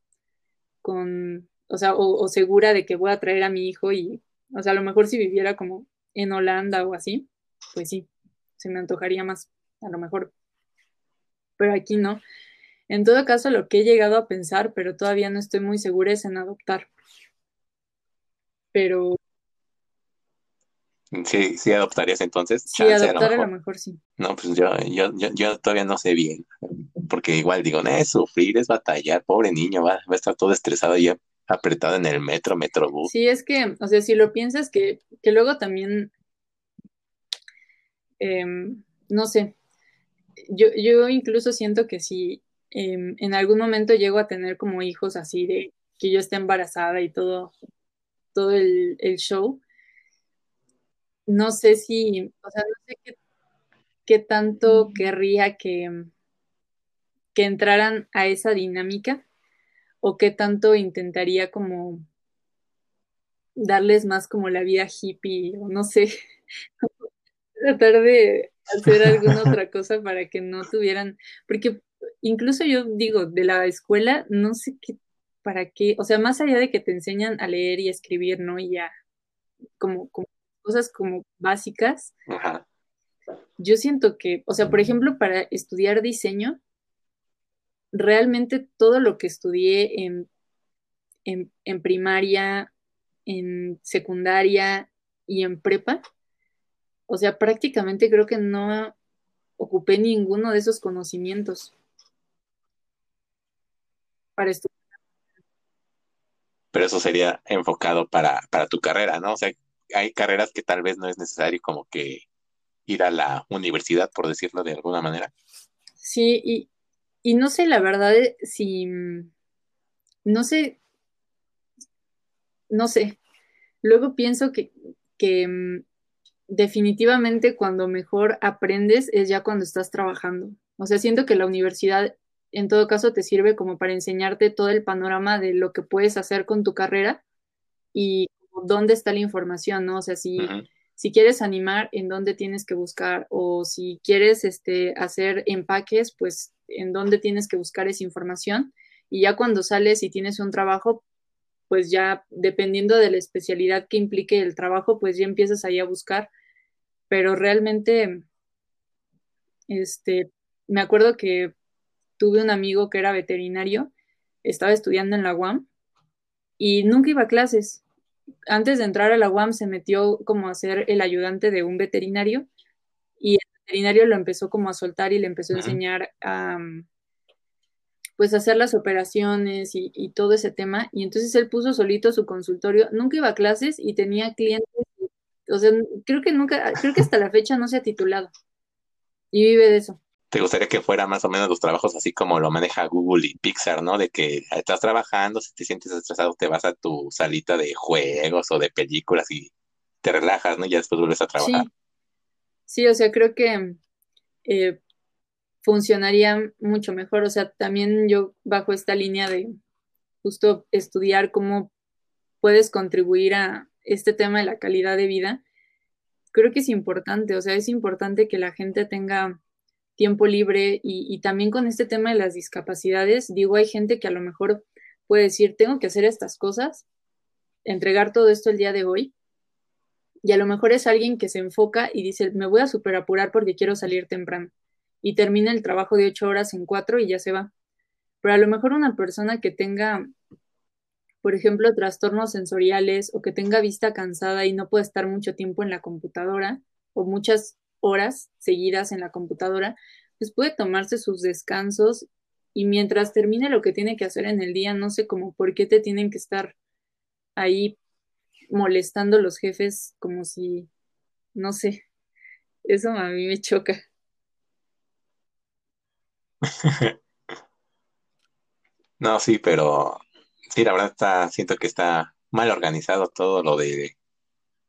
con, o sea, o, o, segura de que voy a traer a mi hijo y, o sea, a lo mejor si viviera como en Holanda o así, pues sí, se me antojaría más a lo mejor, pero aquí no. En todo caso, lo que he llegado a pensar, pero todavía no estoy muy segura, es en adoptar. Pero... Sí, sí adoptarías entonces. Sí, adoptar a lo, mejor. sí. No, pues yo, yo, yo, todavía no sé bien, porque igual digo, no es sufrir, es batallar, pobre niño, va, va a estar todo estresado y apretado en el metro, metrobús. Sí, es que, o sea, si lo piensas que, que luego también, em, no sé, yo, yo incluso siento que si em, en algún momento llego a tener como hijos así de que yo esté embarazada y todo, todo el, show, no sé si, o sea, no sé qué, tanto querría que, que entraran a esa dinámica o qué tanto intentaría como darles más como la vida hippie o no sé, *laughs* tratar de hacer alguna *laughs* otra cosa para que no tuvieran, porque incluso yo digo, de la escuela, no sé qué, para qué, o sea, más allá de que te enseñan a leer y escribir, ¿no? Y ya, como, como cosas como básicas, yo siento que, o sea, por ejemplo, para estudiar diseño, realmente todo lo que estudié en, en, en primaria, en secundaria y en prepa, o sea, prácticamente creo que no ocupé ninguno de esos conocimientos para estudiar. Pero eso sería enfocado para, para tu carrera, ¿no? O sea, hay carreras que tal vez no es necesario como que ir a la universidad, por decirlo de alguna manera. Sí, y, y no sé, la verdad, eh, si, no sé, no sé. Luego pienso que, que mm, definitivamente cuando mejor aprendes es ya cuando estás trabajando. O sea, siento que la universidad en todo caso te sirve como para enseñarte todo el panorama de lo que puedes hacer con tu carrera y dónde está la información, ¿no? O sea, si, si quieres animar, en dónde tienes que buscar o si quieres este, hacer empaques, pues en dónde tienes que buscar esa información. Y ya cuando sales y tienes un trabajo, pues ya dependiendo de la especialidad que implique el trabajo, pues ya empiezas ahí a buscar. Pero realmente, este, me acuerdo que tuve un amigo que era veterinario, estaba estudiando en la UAM y nunca iba a clases. Antes de entrar a la UAM se metió como a ser el ayudante de un veterinario y el veterinario lo empezó como a soltar y le empezó a enseñar a, pues hacer las operaciones y, todo ese tema. Y entonces él puso solito su consultorio, nunca iba a clases y tenía clientes, o sea, creo que nunca, creo que hasta la fecha no se ha titulado y vive de eso. ¿Te gustaría que fuera más o menos los trabajos así como lo maneja Google y Pixar, ¿no? De que estás trabajando, si te sientes estresado, te vas a tu salita de juegos o de películas y te relajas, ¿no? Y ya después vuelves a trabajar. Sí, o sea, creo que eh, funcionaría mucho mejor. O sea, también yo bajo esta línea de justo estudiar cómo puedes contribuir a este tema de la calidad de vida, creo que es importante. O sea, es importante que la gente tenga tiempo libre y, y también con este tema de las discapacidades, digo, hay gente que a lo mejor puede decir, tengo que hacer estas cosas, entregar todo esto el día de hoy, y a lo mejor es alguien que se enfoca y dice, me voy a super apurar porque quiero salir temprano y termina el trabajo de ocho horas en cuatro y ya se va. Pero a lo mejor una persona que tenga, por ejemplo, trastornos sensoriales o que tenga vista cansada y no puede estar mucho tiempo en la computadora o muchas horas seguidas en la computadora, pues puede tomarse sus descansos y mientras termine lo que tiene que hacer en el día, no sé cómo por qué te tienen que estar ahí molestando los jefes como si, no sé, eso a mí me choca. *laughs* No, sí, pero sí, la verdad está, siento que está mal organizado todo lo de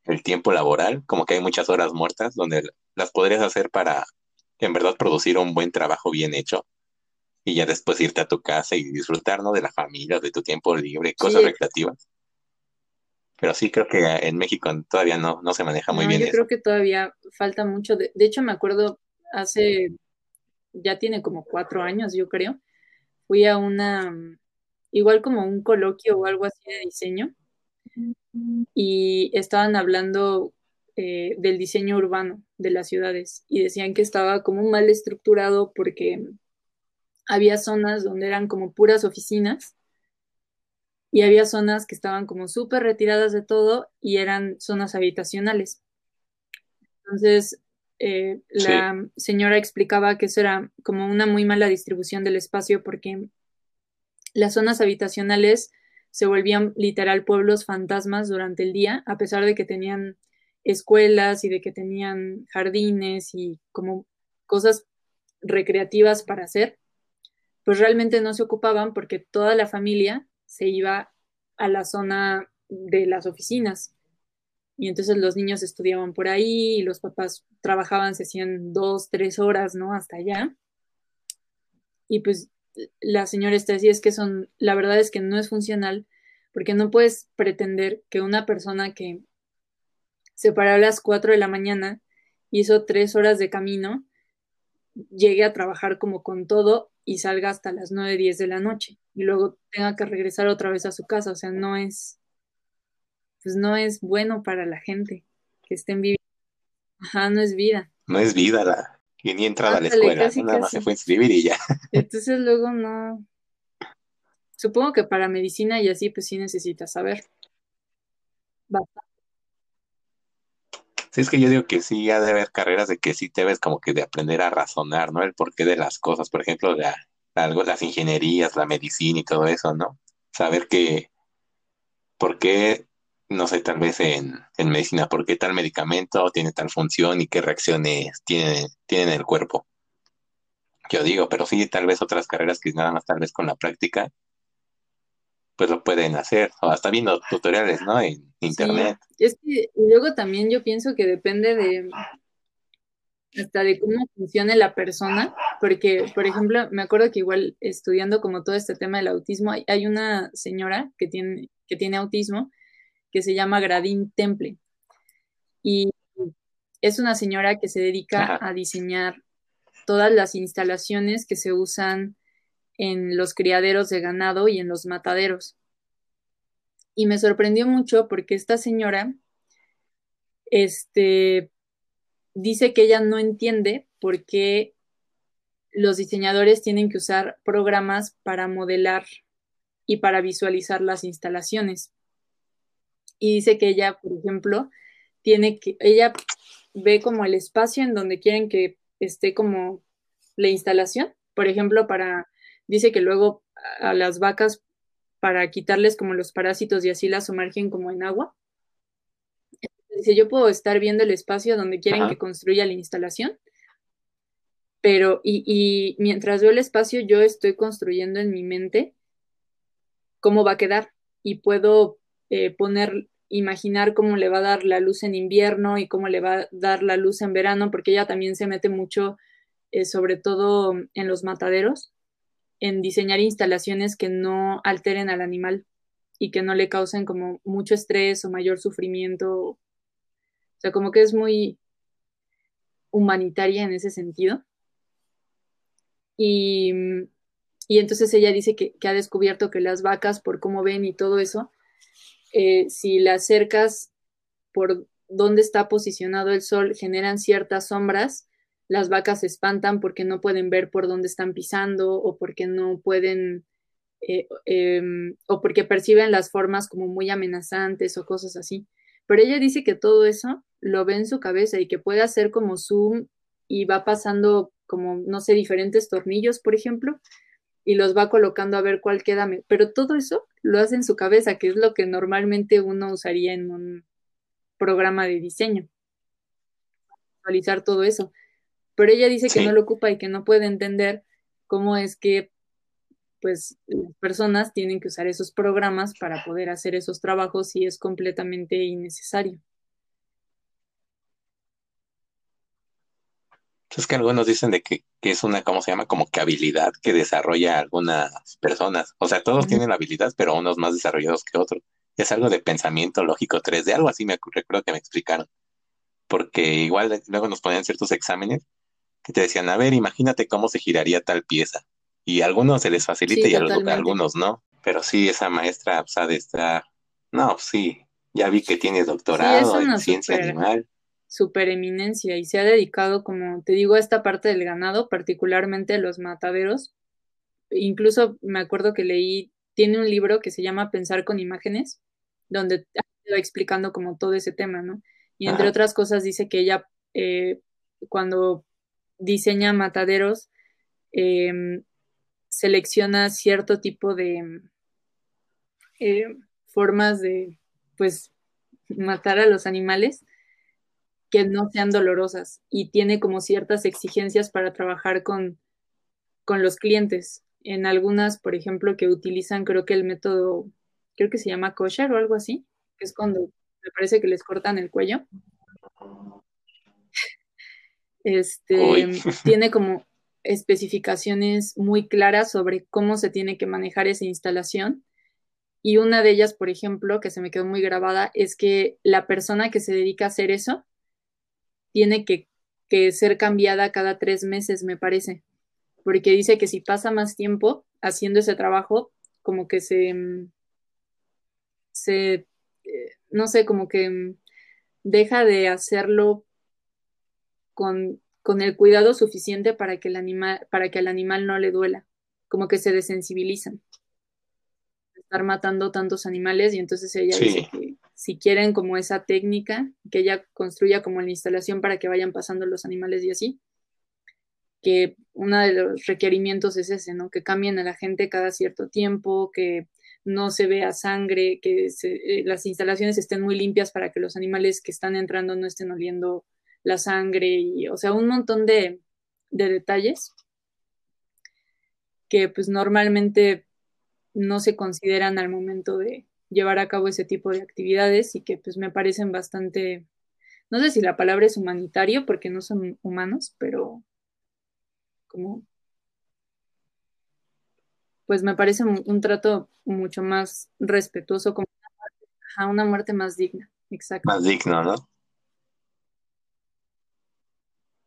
el tiempo laboral, como que hay muchas horas muertas donde las podrías hacer para en verdad producir un buen trabajo bien hecho y ya después irte a tu casa y disfrutar, ¿no? De la familia, de tu tiempo libre, cosas recreativas. Pero sí creo que en México todavía no, no se maneja muy bien. Yo creo que todavía falta mucho. De, de hecho, me acuerdo hace ya tiene como cuatro años, yo creo, fui a una, igual como un coloquio o algo así de diseño, y estaban hablando eh, del diseño urbano de las ciudades. Y decían que estaba como mal estructurado porque había zonas donde eran como puras oficinas. Y había zonas que estaban como súper retiradas de todo y eran zonas habitacionales. Entonces, eh, la señora explicaba que eso era como una muy mala distribución del espacio porque las zonas habitacionales se volvían literal pueblos fantasmas durante el día, a pesar de que tenían escuelas y de que tenían jardines y como cosas recreativas para hacer, pues realmente no se ocupaban porque toda la familia se iba a la zona de las oficinas y entonces los niños estudiaban por ahí y los papás trabajaban, se hacían dos, tres horas, ¿no? Hasta allá. Y pues la señora está decía es que son, la verdad es que no es funcional porque no puedes pretender que una persona que se para a las cuatro de la mañana hizo tres horas de camino, llegue a trabajar como con todo y salga hasta las 9, 10 de la noche y luego tenga que regresar otra vez a su casa. O sea, no es, pues no es bueno para la gente que estén viviendo. Ajá, no es vida. No es vida la que ni entraba a la escuela, nada más se fue a inscribir y ya. *laughs* Entonces luego no. Supongo que para medicina y así, pues sí necesitas saber. Bastante. Sí, es que yo digo que sí, ha de haber carreras de que sí te ves como que de aprender a razonar, ¿no? El porqué de las cosas, por ejemplo, la, algo, las ingenierías, la medicina y todo eso, ¿no? Saber que, por qué, no sé, tal vez en, en medicina, por qué tal medicamento tiene tal función y qué reacciones tiene, tiene en el cuerpo. Yo digo, pero sí, tal vez otras carreras que nada más tal vez con la práctica, pues lo pueden hacer, o hasta viendo tutoriales, ¿no? En internet. es que luego también yo pienso que depende de hasta de cómo funcione la persona, porque, por ejemplo, me acuerdo que igual estudiando como todo este tema del autismo, hay, una señora que tiene, que tiene autismo que se llama Gradín Temple, y es una señora que se dedica a diseñar todas las instalaciones que se usan en los criaderos de ganado y en los mataderos. Y me sorprendió mucho porque esta señora, este, dice que ella no entiende por qué los diseñadores tienen que usar programas para modelar y para visualizar las instalaciones. Y dice que ella, por ejemplo, tiene que, ella ve como el espacio en donde quieren que esté como la instalación, por ejemplo, para Dice que luego a las vacas, para quitarles como los parásitos y así las sumergen como en agua. Dice, yo puedo estar viendo el espacio donde quieren que construya la instalación, pero y, mientras veo el espacio, yo estoy construyendo en mi mente cómo va a quedar y puedo eh, poner, imaginar cómo le va a dar la luz en invierno y cómo le va a dar la luz en verano, porque ella también se mete mucho, eh, sobre todo en los mataderos, en diseñar instalaciones que no alteren al animal y que no le causen como mucho estrés o mayor sufrimiento. O sea, como que es muy humanitaria en ese sentido. Y, entonces ella dice que, ha descubierto que las vacas, por cómo ven y todo eso, eh, si las cercas por dónde está posicionado el sol, generan ciertas sombras las vacas se espantan porque no pueden ver por dónde están pisando o porque no pueden, eh, em, o porque perciben las formas como muy amenazantes o cosas así. Pero ella dice que todo eso lo ve en su cabeza y que puede hacer como zoom y va pasando como, no sé, diferentes tornillos, por ejemplo, y los va colocando a ver cuál queda. Pero todo eso lo hace en su cabeza, que es lo que normalmente uno usaría en un programa de diseño. Visualizar todo eso pero ella dice que no lo ocupa y que no puede entender cómo es que pues las personas tienen que usar esos programas para poder hacer esos trabajos y es completamente innecesario. Es que algunos dicen de que, es una, ¿cómo se llama? Como que habilidad que desarrolla algunas personas. O sea, todos tienen la habilidad, pero unos más desarrollados que otros. Es algo de pensamiento lógico 3D, algo así me recuerdo que me explicaron. Porque igual luego nos ponían ciertos exámenes que te decían, a ver, imagínate cómo se giraría tal pieza. Y a algunos se les facilita y a algunos no. Pero sí, esa maestra pues, ha de estar, no, pues, sí, ya vi que tiene doctorado en ciencia animal. Super eminencia y se ha dedicado, como te digo, a esta parte del ganado, particularmente los mataderos. Incluso me acuerdo que leí, tiene un libro que se llama Pensar con imágenes, donde ha ido explicando como todo ese tema, ¿no? Y entre otras cosas dice que ella, eh, cuando diseña mataderos, em, selecciona cierto tipo de eh, formas de, pues, matar a los animales que no sean dolorosas y tiene como ciertas exigencias para trabajar con, con los clientes. En algunas, por ejemplo, que utilizan, creo que el método, creo que se llama kosher o algo así, que es cuando me parece que les cortan el cuello *laughs* este, *laughs* tiene como especificaciones muy claras sobre cómo se tiene que manejar esa instalación. Y una de ellas, por ejemplo, que se me quedó muy grabada, es que la persona que se dedica a hacer eso tiene que que ser cambiada cada tres meses, me parece, porque dice que si pasa más tiempo haciendo ese trabajo, como que se, mm, se eh, no sé, como que mm, deja de hacerlo con, con el cuidado suficiente para que el animal, para que al animal no le duela, como que se desensibilizan. Estar matando tantos animales y entonces ella dice que si quieren como esa técnica, que ella construya como la instalación para que vayan pasando los animales y así, que uno de los requerimientos es ese, ¿no? Que cambien a la gente cada cierto tiempo, que no se vea sangre, que eh, las instalaciones estén muy limpias para que los animales que están entrando no estén oliendo la sangre y, o sea, un montón de, de detalles que pues normalmente no se consideran al momento de llevar a cabo ese tipo de actividades y que pues me parecen bastante, no sé si la palabra es humanitario porque no son humanos, pero como, pues me parece un, trato mucho más respetuoso, como una muerte más digna, exacto. Más digno, ¿no?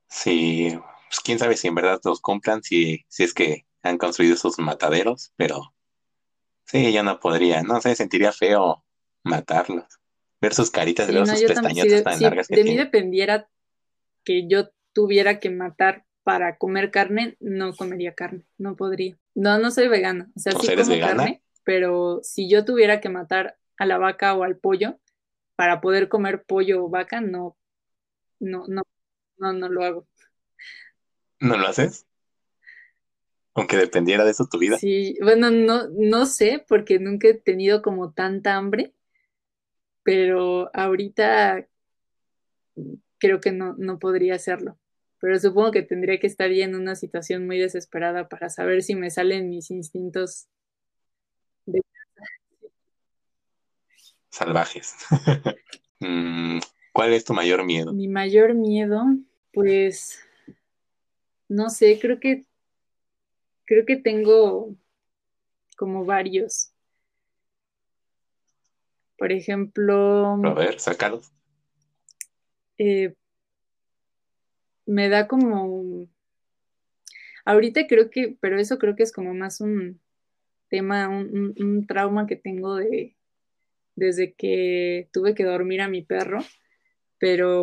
Sí, pues quién sabe si en verdad los compran, si, si es que han construido esos mataderos, pero Sí, yo no podría, no sé, sentiría feo matarlos. Ver sus caritas, ver sus pestañotas tan largas que De mí dependiera que yo tuviera que matar para comer carne, no comería carne, no podría. No, no soy vegana, o sea, sí como carne, pero si yo tuviera que matar a la vaca o al pollo para poder comer pollo o vaca, no, no, no, no, no lo hago. ¿No lo haces? Aunque dependiera de eso tu vida. Sí, bueno, no, no sé, porque nunca he tenido como tanta hambre, pero ahorita creo que no, no podría hacerlo. Pero supongo que tendría que estar ya en una situación muy desesperada para saber si me salen mis instintos de... *laughs* salvajes. *laughs* Mm, ¿Cuál es tu mayor miedo? Mi mayor miedo, pues, no sé, creo que creo que tengo como varios. Por ejemplo. A ver, sácalos. Eh, me da como. Ahorita creo que, pero eso creo que es como más un tema, un, trauma que tengo de desde que tuve que dormir a mi perro, pero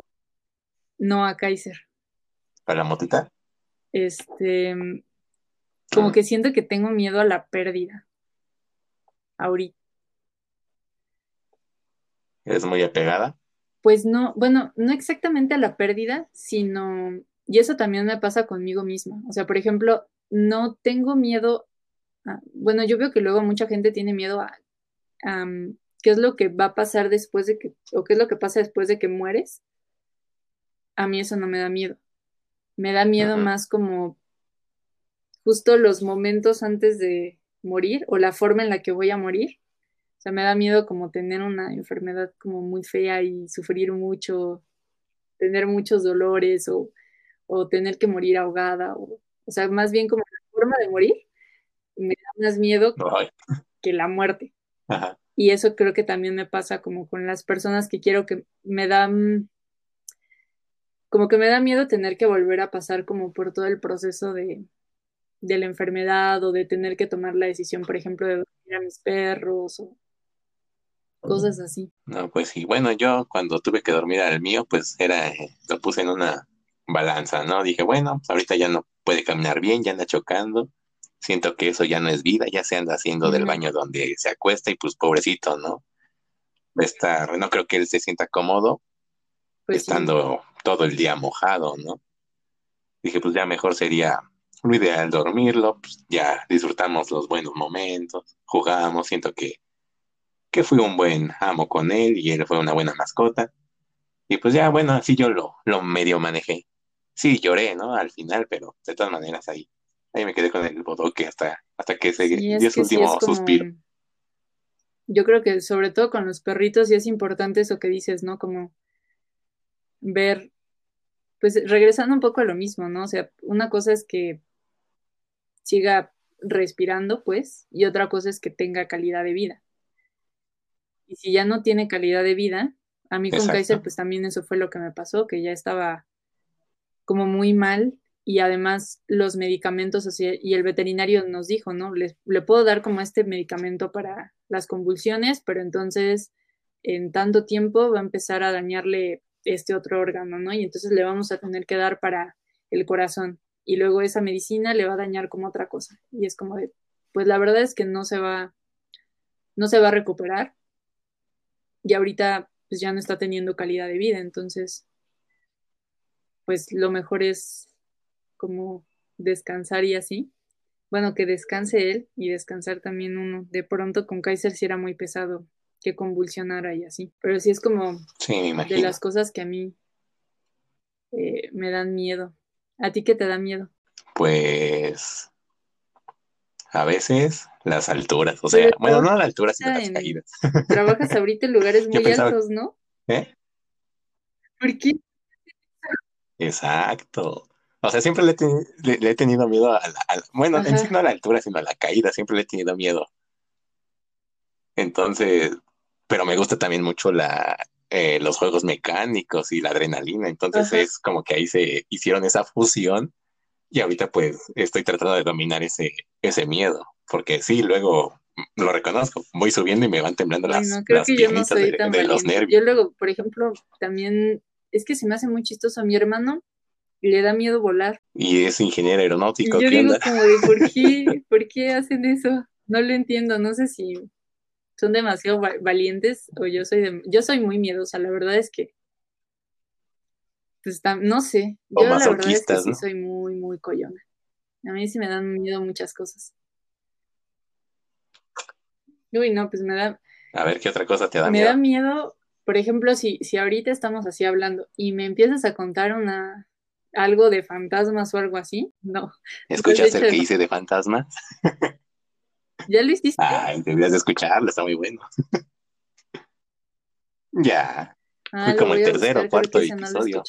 no a Kaiser. ¿A la motita? Este, como que siento que tengo miedo a la pérdida. Ahorita. ¿Es muy apegada? Pues no, bueno, no exactamente a la pérdida, sino, y eso también me pasa conmigo misma. O sea, por ejemplo, no tengo miedo, bueno, yo veo que luego mucha gente tiene miedo a, qué es lo que va a pasar después de que, o qué es lo que pasa después de que mueres. A mí eso no me da miedo. Me da miedo más como justo los momentos antes de morir o la forma en la que voy a morir. O sea, me da miedo como tener una enfermedad como muy fea y sufrir mucho, tener muchos dolores o, tener que morir ahogada. O, o sea, más bien como la forma de morir me da más miedo que la muerte. Y eso creo que también me pasa como con las personas que quiero que me dan, como que me da miedo tener que volver a pasar como por todo el proceso de, de la enfermedad o de tener que tomar la decisión, por ejemplo, de dormir a mis perros o cosas así. No, pues sí, bueno, yo cuando tuve que dormir al mío, pues era, lo puse en una balanza, ¿no? Dije, bueno, pues ahorita ya no puede caminar bien, ya anda chocando, siento que eso ya no es vida, ya se anda haciendo del baño donde se acuesta y pues pobrecito, ¿no? Estar, no creo que él se sienta cómodo pues estando todo el día mojado, ¿no? Dije, pues ya mejor sería lo ideal dormirlo, pues ya disfrutamos los buenos momentos, jugamos, siento que, que fui un buen amo con él y él fue una buena mascota. Y pues ya, bueno, así yo lo, lo medio manejé. Sí, lloré, ¿no? Al final, pero de todas maneras ahí, ahí me quedé con el bodoque hasta, hasta que se dio su último suspiro. Yo creo que sobre todo con los perritos sí es importante eso que dices, ¿no? Como ver, pues regresando un poco a lo mismo, ¿no? O sea, una cosa es que siga respirando, pues, y otra cosa es que tenga calidad de vida. Y si ya no tiene calidad de vida, a mí con Kaiser, pues también eso fue lo que me pasó, que ya estaba como muy mal y además los medicamentos, y el veterinario nos dijo, ¿no? Le, le puedo dar como este medicamento para las convulsiones, pero entonces en tanto tiempo va a empezar a dañarle este otro órgano, ¿no? Y entonces le vamos a tener que dar para el corazón y luego esa medicina le va a dañar como otra cosa. Y es como de, pues la verdad es que no se va, no se va a recuperar y ahorita pues ya no está teniendo calidad de vida, entonces pues lo mejor es como descansar y así. Bueno, que descanse él y descansar también uno. De pronto con Kaiser sí era muy pesado que convulsionara y así. Pero sí es como de las cosas que a mí eh, me dan miedo. ¿A ti qué te da miedo? Pues a veces las alturas, o sea, bueno, no las alturas, sino las caídas. Trabajas ahorita en lugares *laughs* muy altos, ¿no? ¿Eh? ¿Por qué? Exacto. O sea, siempre le, he tenido miedo a la, bueno, en sí no a la altura, sino a la caída, siempre le he tenido miedo. Entonces, pero me gusta también mucho la, eh, los juegos mecánicos y la adrenalina. Entonces es como que ahí se hicieron esa fusión y ahorita pues estoy tratando de dominar ese, ese miedo, porque sí, luego lo reconozco, voy subiendo y me van temblando las, no, creo que yo no soy tan de, los nervios. Yo luego, por ejemplo, también es que se me hace muy chistoso a mi hermano, le da miedo volar. Y es ingeniero aeronáutico. Y yo digo como de, ¿por qué, *laughs* ¿por qué hacen eso? No lo entiendo, no sé si son demasiado valientes o yo soy de, yo soy muy miedosa, la verdad es que pues no sé, yo la verdad es que sí soy muy muy coyona. A mí sí me dan miedo muchas cosas. Uy, no, pues me da A ver, ¿qué otra cosa te da miedo? Me da miedo, por ejemplo, si si ahorita estamos así hablando y me empiezas a contar una algo de fantasmas o algo así, no. ¿Escuchaste el que *laughs* hice de fantasmas? *laughs* ¿Ya lo hiciste? Ay, deberías de escucharlo, está muy bueno. *laughs* ya. Ah, Fue como el tercero o cuarto episodio.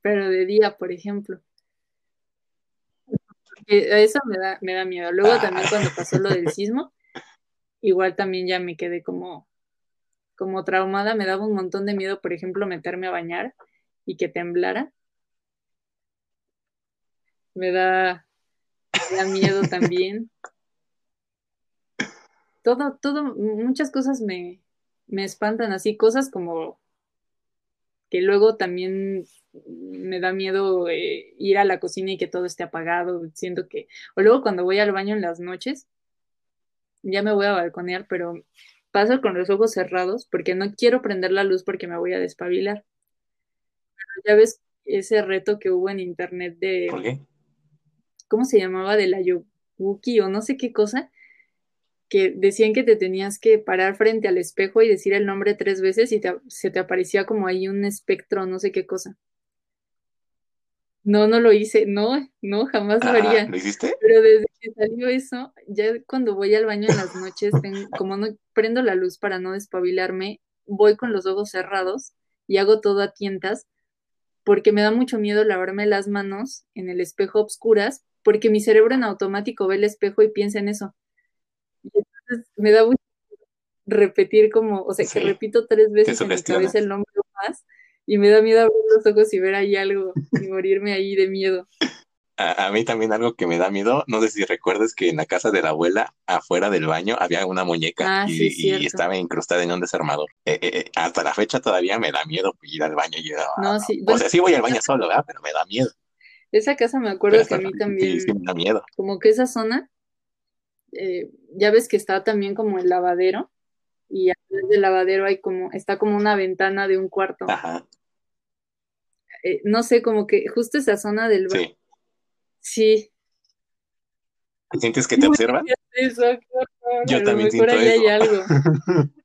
Pero de día, por ejemplo. Eso me da, me da miedo. Luego ah. también cuando pasó lo del sismo, igual también ya me quedé como, como traumada. Me daba un montón de miedo, por ejemplo, meterme a bañar y que temblara. Me da, me da miedo también *laughs* todo, todo, muchas cosas me, espantan así, cosas como que luego también me da miedo eh, ir a la cocina y que todo esté apagado, siento que, o luego cuando voy al baño en las noches, ya me voy a balconear, pero paso con los ojos cerrados porque no quiero prender la luz porque me voy a despabilar. Ya ves ese reto que hubo en internet de... ¿Por qué? ¿Cómo se llamaba? De la Yobuki o no sé qué cosa, que decían que te tenías que parar frente al espejo y decir el nombre tres veces y se te aparecía como ahí un espectro, no sé qué cosa. No, no lo hice, no, no, jamás lo haría. ¿Lo hiciste? Pero desde que salió eso, ya cuando voy al baño en las noches, como no prendo la luz para no despabilarme, voy con los ojos cerrados y hago todo a tientas, porque me da mucho miedo lavarme las manos en el espejo obscuras, porque mi cerebro en automático ve el espejo y piensa en eso me da mucho repetir como, o sea, que repito tres veces en mi cabeza el nombre más y me da miedo abrir los ojos y ver ahí algo y morirme ahí de miedo. A, mí también algo que me da miedo, no sé si recuerdas que en la casa de la abuela, afuera del baño, había una muñeca ah, y, estaba incrustada en un desarmador. Eh, eh, eh, hasta la fecha todavía me da miedo ir al baño. Y, no, sí. o sea, sí voy al baño solo, ¿verdad? Pero me da miedo. Esa casa me acuerdo que a mí también. Sí, me da miedo. Como que esa zona eh, ya ves que está también como el lavadero y atrás del lavadero hay como, está como una ventana de un cuarto. Eh, no sé, como que justo esa zona del Sí. Sí. ¿Sientes que te observan? Yo también siento eso. Hay algo. *laughs*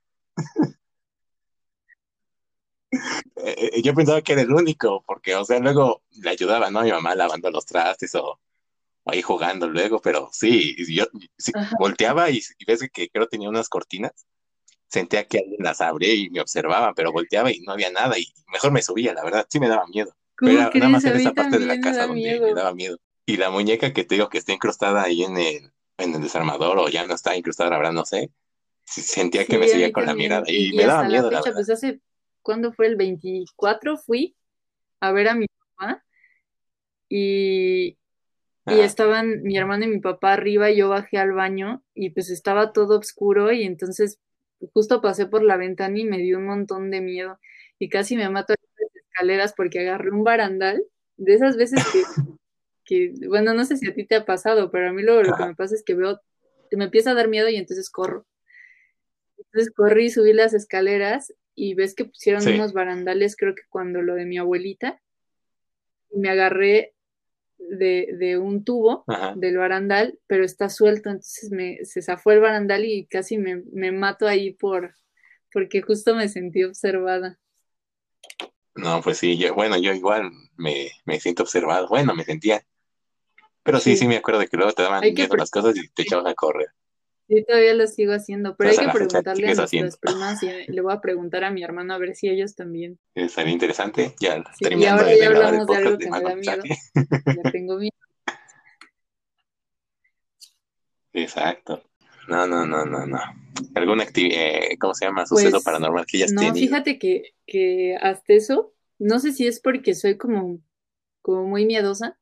Eh, yo pensaba que era el único, porque, o sea, luego le ayudaba, ¿no? A mi mamá lavando los trastes o, ahí jugando luego, pero sí, yo volteaba y, ves que creo tenía unas cortinas, sentía que alguien las abría y me observaba, pero volteaba y no había nada y mejor me subía, la verdad, sí me daba miedo. Pero nada más en esa parte de la casa donde me daba miedo. Y la muñeca que te digo que está incrustada ahí en el, en el desarmador o ya no está incrustada, la verdad, no sé. Sentía que me seguía con la mirada y, me daba miedo. La, fecha, pues hace, ¿cuándo fue? El 24 fui a ver a mi mamá y, y estaban mi hermano y mi papá arriba y yo bajé al baño y pues estaba todo oscuro y entonces justo pasé por la ventana y me dio un montón de miedo y casi me mato en las escaleras porque agarré un barandal de esas veces que, *laughs* que, bueno, no sé si a ti te ha pasado, pero a mí luego lo que me pasa es que veo, que me empieza a dar miedo y entonces corro. Entonces corrí subí las escaleras y ves que pusieron unos barandales, creo que cuando lo de mi abuelita, y me agarré de, un tubo del barandal, pero está suelto, entonces me, se zafó el barandal y casi me, me mato ahí por, porque justo me sentí observada. No, pues sí, yo, bueno, yo igual me, me siento observado. Bueno, me sentía. Pero sí, sí, me acuerdo de que luego te daban miedo las cosas y te echabas a correr. Sí, todavía lo sigo haciendo, pero hay que preguntarle a nuestras primas y le voy a preguntar a mi hermano a ver si ellos también. Estaría interesante, ya sí, y ahora ya hablamos de algo que me da miedo. ya tengo miedo. *laughs* Exacto. No, no, no, no, no. ¿Alguna actividad, eh, cómo se llama, suceso pues, paranormal que ya? No, fíjate que, que hasta eso, no sé si es porque soy como, como muy miedosa,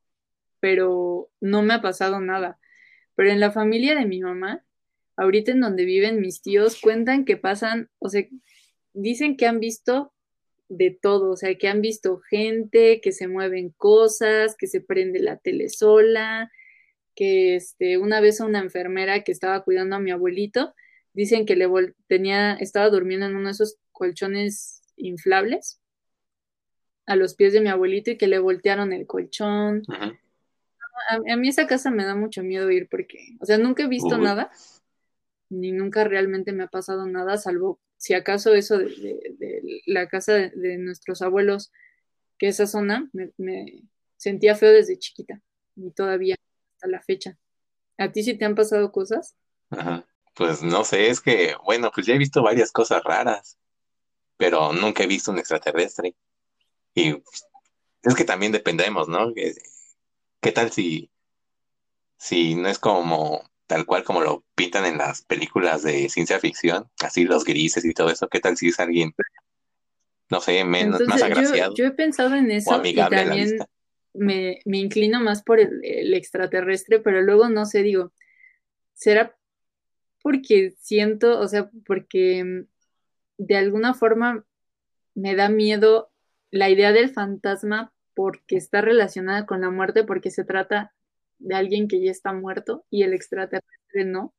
pero no me ha pasado nada. Pero en la familia de mi mamá, ahorita en donde viven mis tíos, cuentan que pasan, o sea, dicen que han visto de todo, o sea, que han visto gente, que se mueven cosas, que se prende la tele sola, que este, una vez a una enfermera que estaba cuidando a mi abuelito, dicen que le tenía, estaba durmiendo en uno de esos colchones inflables a los pies de mi abuelito y que le voltearon el colchón. a, mí esa casa me da mucho miedo ir porque, o sea, nunca he visto nada, ni nunca realmente me ha pasado nada, salvo si acaso eso de, la casa de, nuestros abuelos, que esa zona me, sentía feo desde chiquita y todavía la fecha. ¿A ti sí te han pasado cosas? Pues no sé, es que, bueno, pues ya he visto varias cosas raras, pero nunca he visto un extraterrestre. Y es que también dependemos, ¿no? ¿Qué, tal si, si no es como tal cual como lo pintan en las películas de ciencia ficción, así los grises y todo eso? ¿Qué tal si es alguien, no sé, menos, más agraciado? Yo, he pensado en eso y también me, inclino más por el, extraterrestre, pero luego no sé, digo, ¿será porque siento, o sea, porque mm, de alguna forma me da miedo la idea del fantasma porque está relacionada con la muerte, porque se trata de alguien que ya está muerto y el extraterrestre no.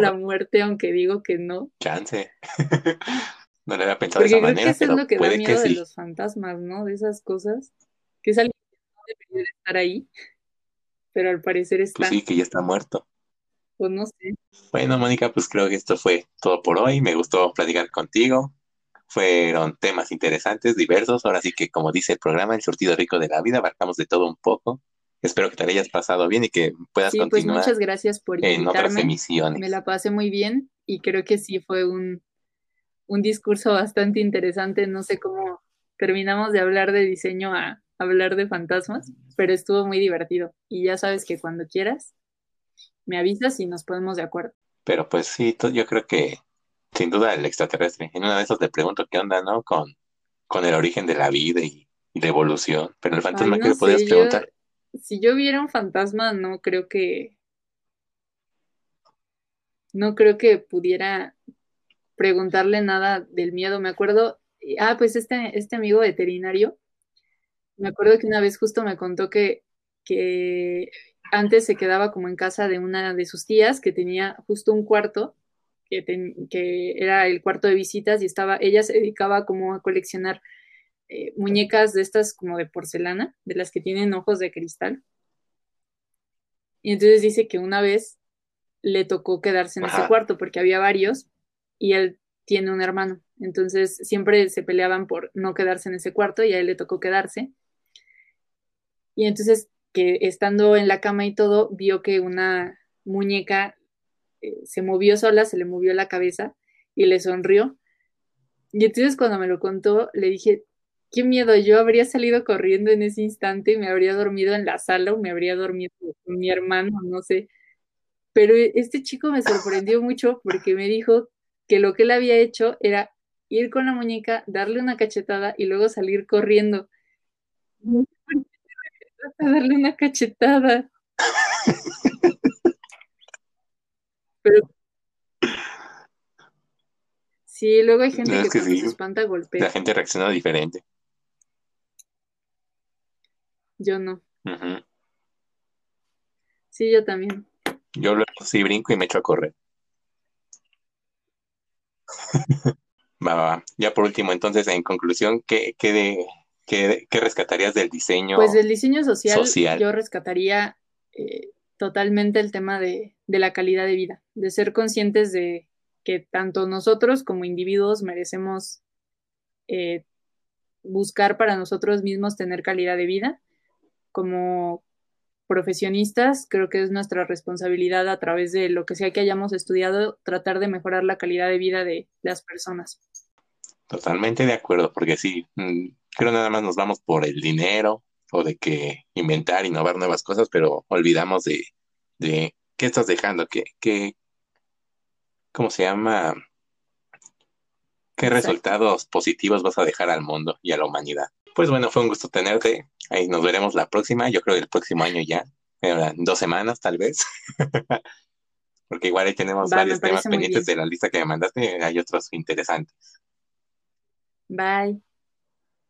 La muerte, aunque digo que no. Chance. *laughs* No le había pensado de esa creo manera, que eso pero es lo que puede da miedo que de los fantasmas, ¿no? De esas cosas. Que es alguien que no debería estar ahí, pero al parecer pues está. sí, que ya está muerto. Pues no sé. Bueno, Mónica, pues creo que esto fue todo por hoy. Me gustó platicar contigo. Fueron temas interesantes, diversos. Ahora sí que, como dice el programa, el surtido rico de la vida, abarcamos de todo un poco. Espero que te hayas pasado bien y que puedas sí, pues muchas gracias por invitarme. en otras emisiones. Me la pasé muy bien y creo que sí fue un, un discurso bastante interesante. No sé cómo terminamos de hablar de diseño a hablar de fantasmas, pero estuvo muy divertido. Y ya sabes que cuando quieras, me avisas y nos ponemos de acuerdo. Pero pues sí, yo creo que sin duda el extraterrestre. En una de esas te pregunto qué onda, ¿no? Con, con el origen de la vida y, la evolución. Pero el fantasma, que le podías preguntar? si yo viera un fantasma, no creo que. No creo que pudiera preguntarle nada del miedo. Me acuerdo, ah, pues este, este amigo veterinario, me acuerdo que una vez justo me contó que, que antes se quedaba como en casa de una de sus tías que tenía justo un cuarto que, que era el cuarto de visitas y estaba, ella se dedicaba como a coleccionar eh, muñecas de estas como de porcelana, de las que tienen ojos de cristal. Y entonces dice que una vez le tocó quedarse en ese cuarto porque había varios y él tiene un hermano. Entonces siempre se peleaban por no quedarse en ese cuarto y a él le tocó quedarse. Y entonces que estando en la cama y todo, vio que una muñeca eh, se movió sola, se le movió la cabeza y le sonrió. Y entonces cuando me lo contó, le dije, qué miedo, yo habría salido corriendo en ese instante y me habría dormido en la sala o me habría dormido con mi hermano, no sé. Pero este chico me sorprendió mucho porque me dijo que lo que él había hecho era ir con la muñeca, darle una cachetada y luego salir corriendo. *laughs* darle una cachetada. Pero sí, luego hay gente que, se espanta golpea. La gente reacciona diferente. Yo no. Sí, yo también. Yo luego sí brinco y me echo a correr. *laughs* va, va, Ya por último, entonces, en conclusión, ¿qué, qué, de, qué, qué rescatarías del diseño? Pues del diseño social, yo rescataría eh, totalmente el tema de, de la calidad de vida, de ser conscientes de que tanto nosotros como individuos merecemos eh, buscar para nosotros mismos tener calidad de vida. Como profesionistas, creo que es nuestra responsabilidad a través de lo que sea que hayamos estudiado, tratar de mejorar la calidad de vida de las personas. Totalmente de acuerdo, porque sí, mm, creo nada más nos vamos por el dinero o de que inventar, innovar nuevas cosas, pero olvidamos de, de qué estás dejando, qué, qué, ¿cómo se llama? ¿Qué resultados positivos vas a dejar al mundo y a la humanidad? Pues bueno, fue un gusto tenerte. Ahí nos veremos la próxima, yo creo el próximo año ya, en dos semanas tal vez. *laughs* Porque igual ahí tenemos varios temas pendientes de la lista que me mandaste, hay otros interesantes. Bye.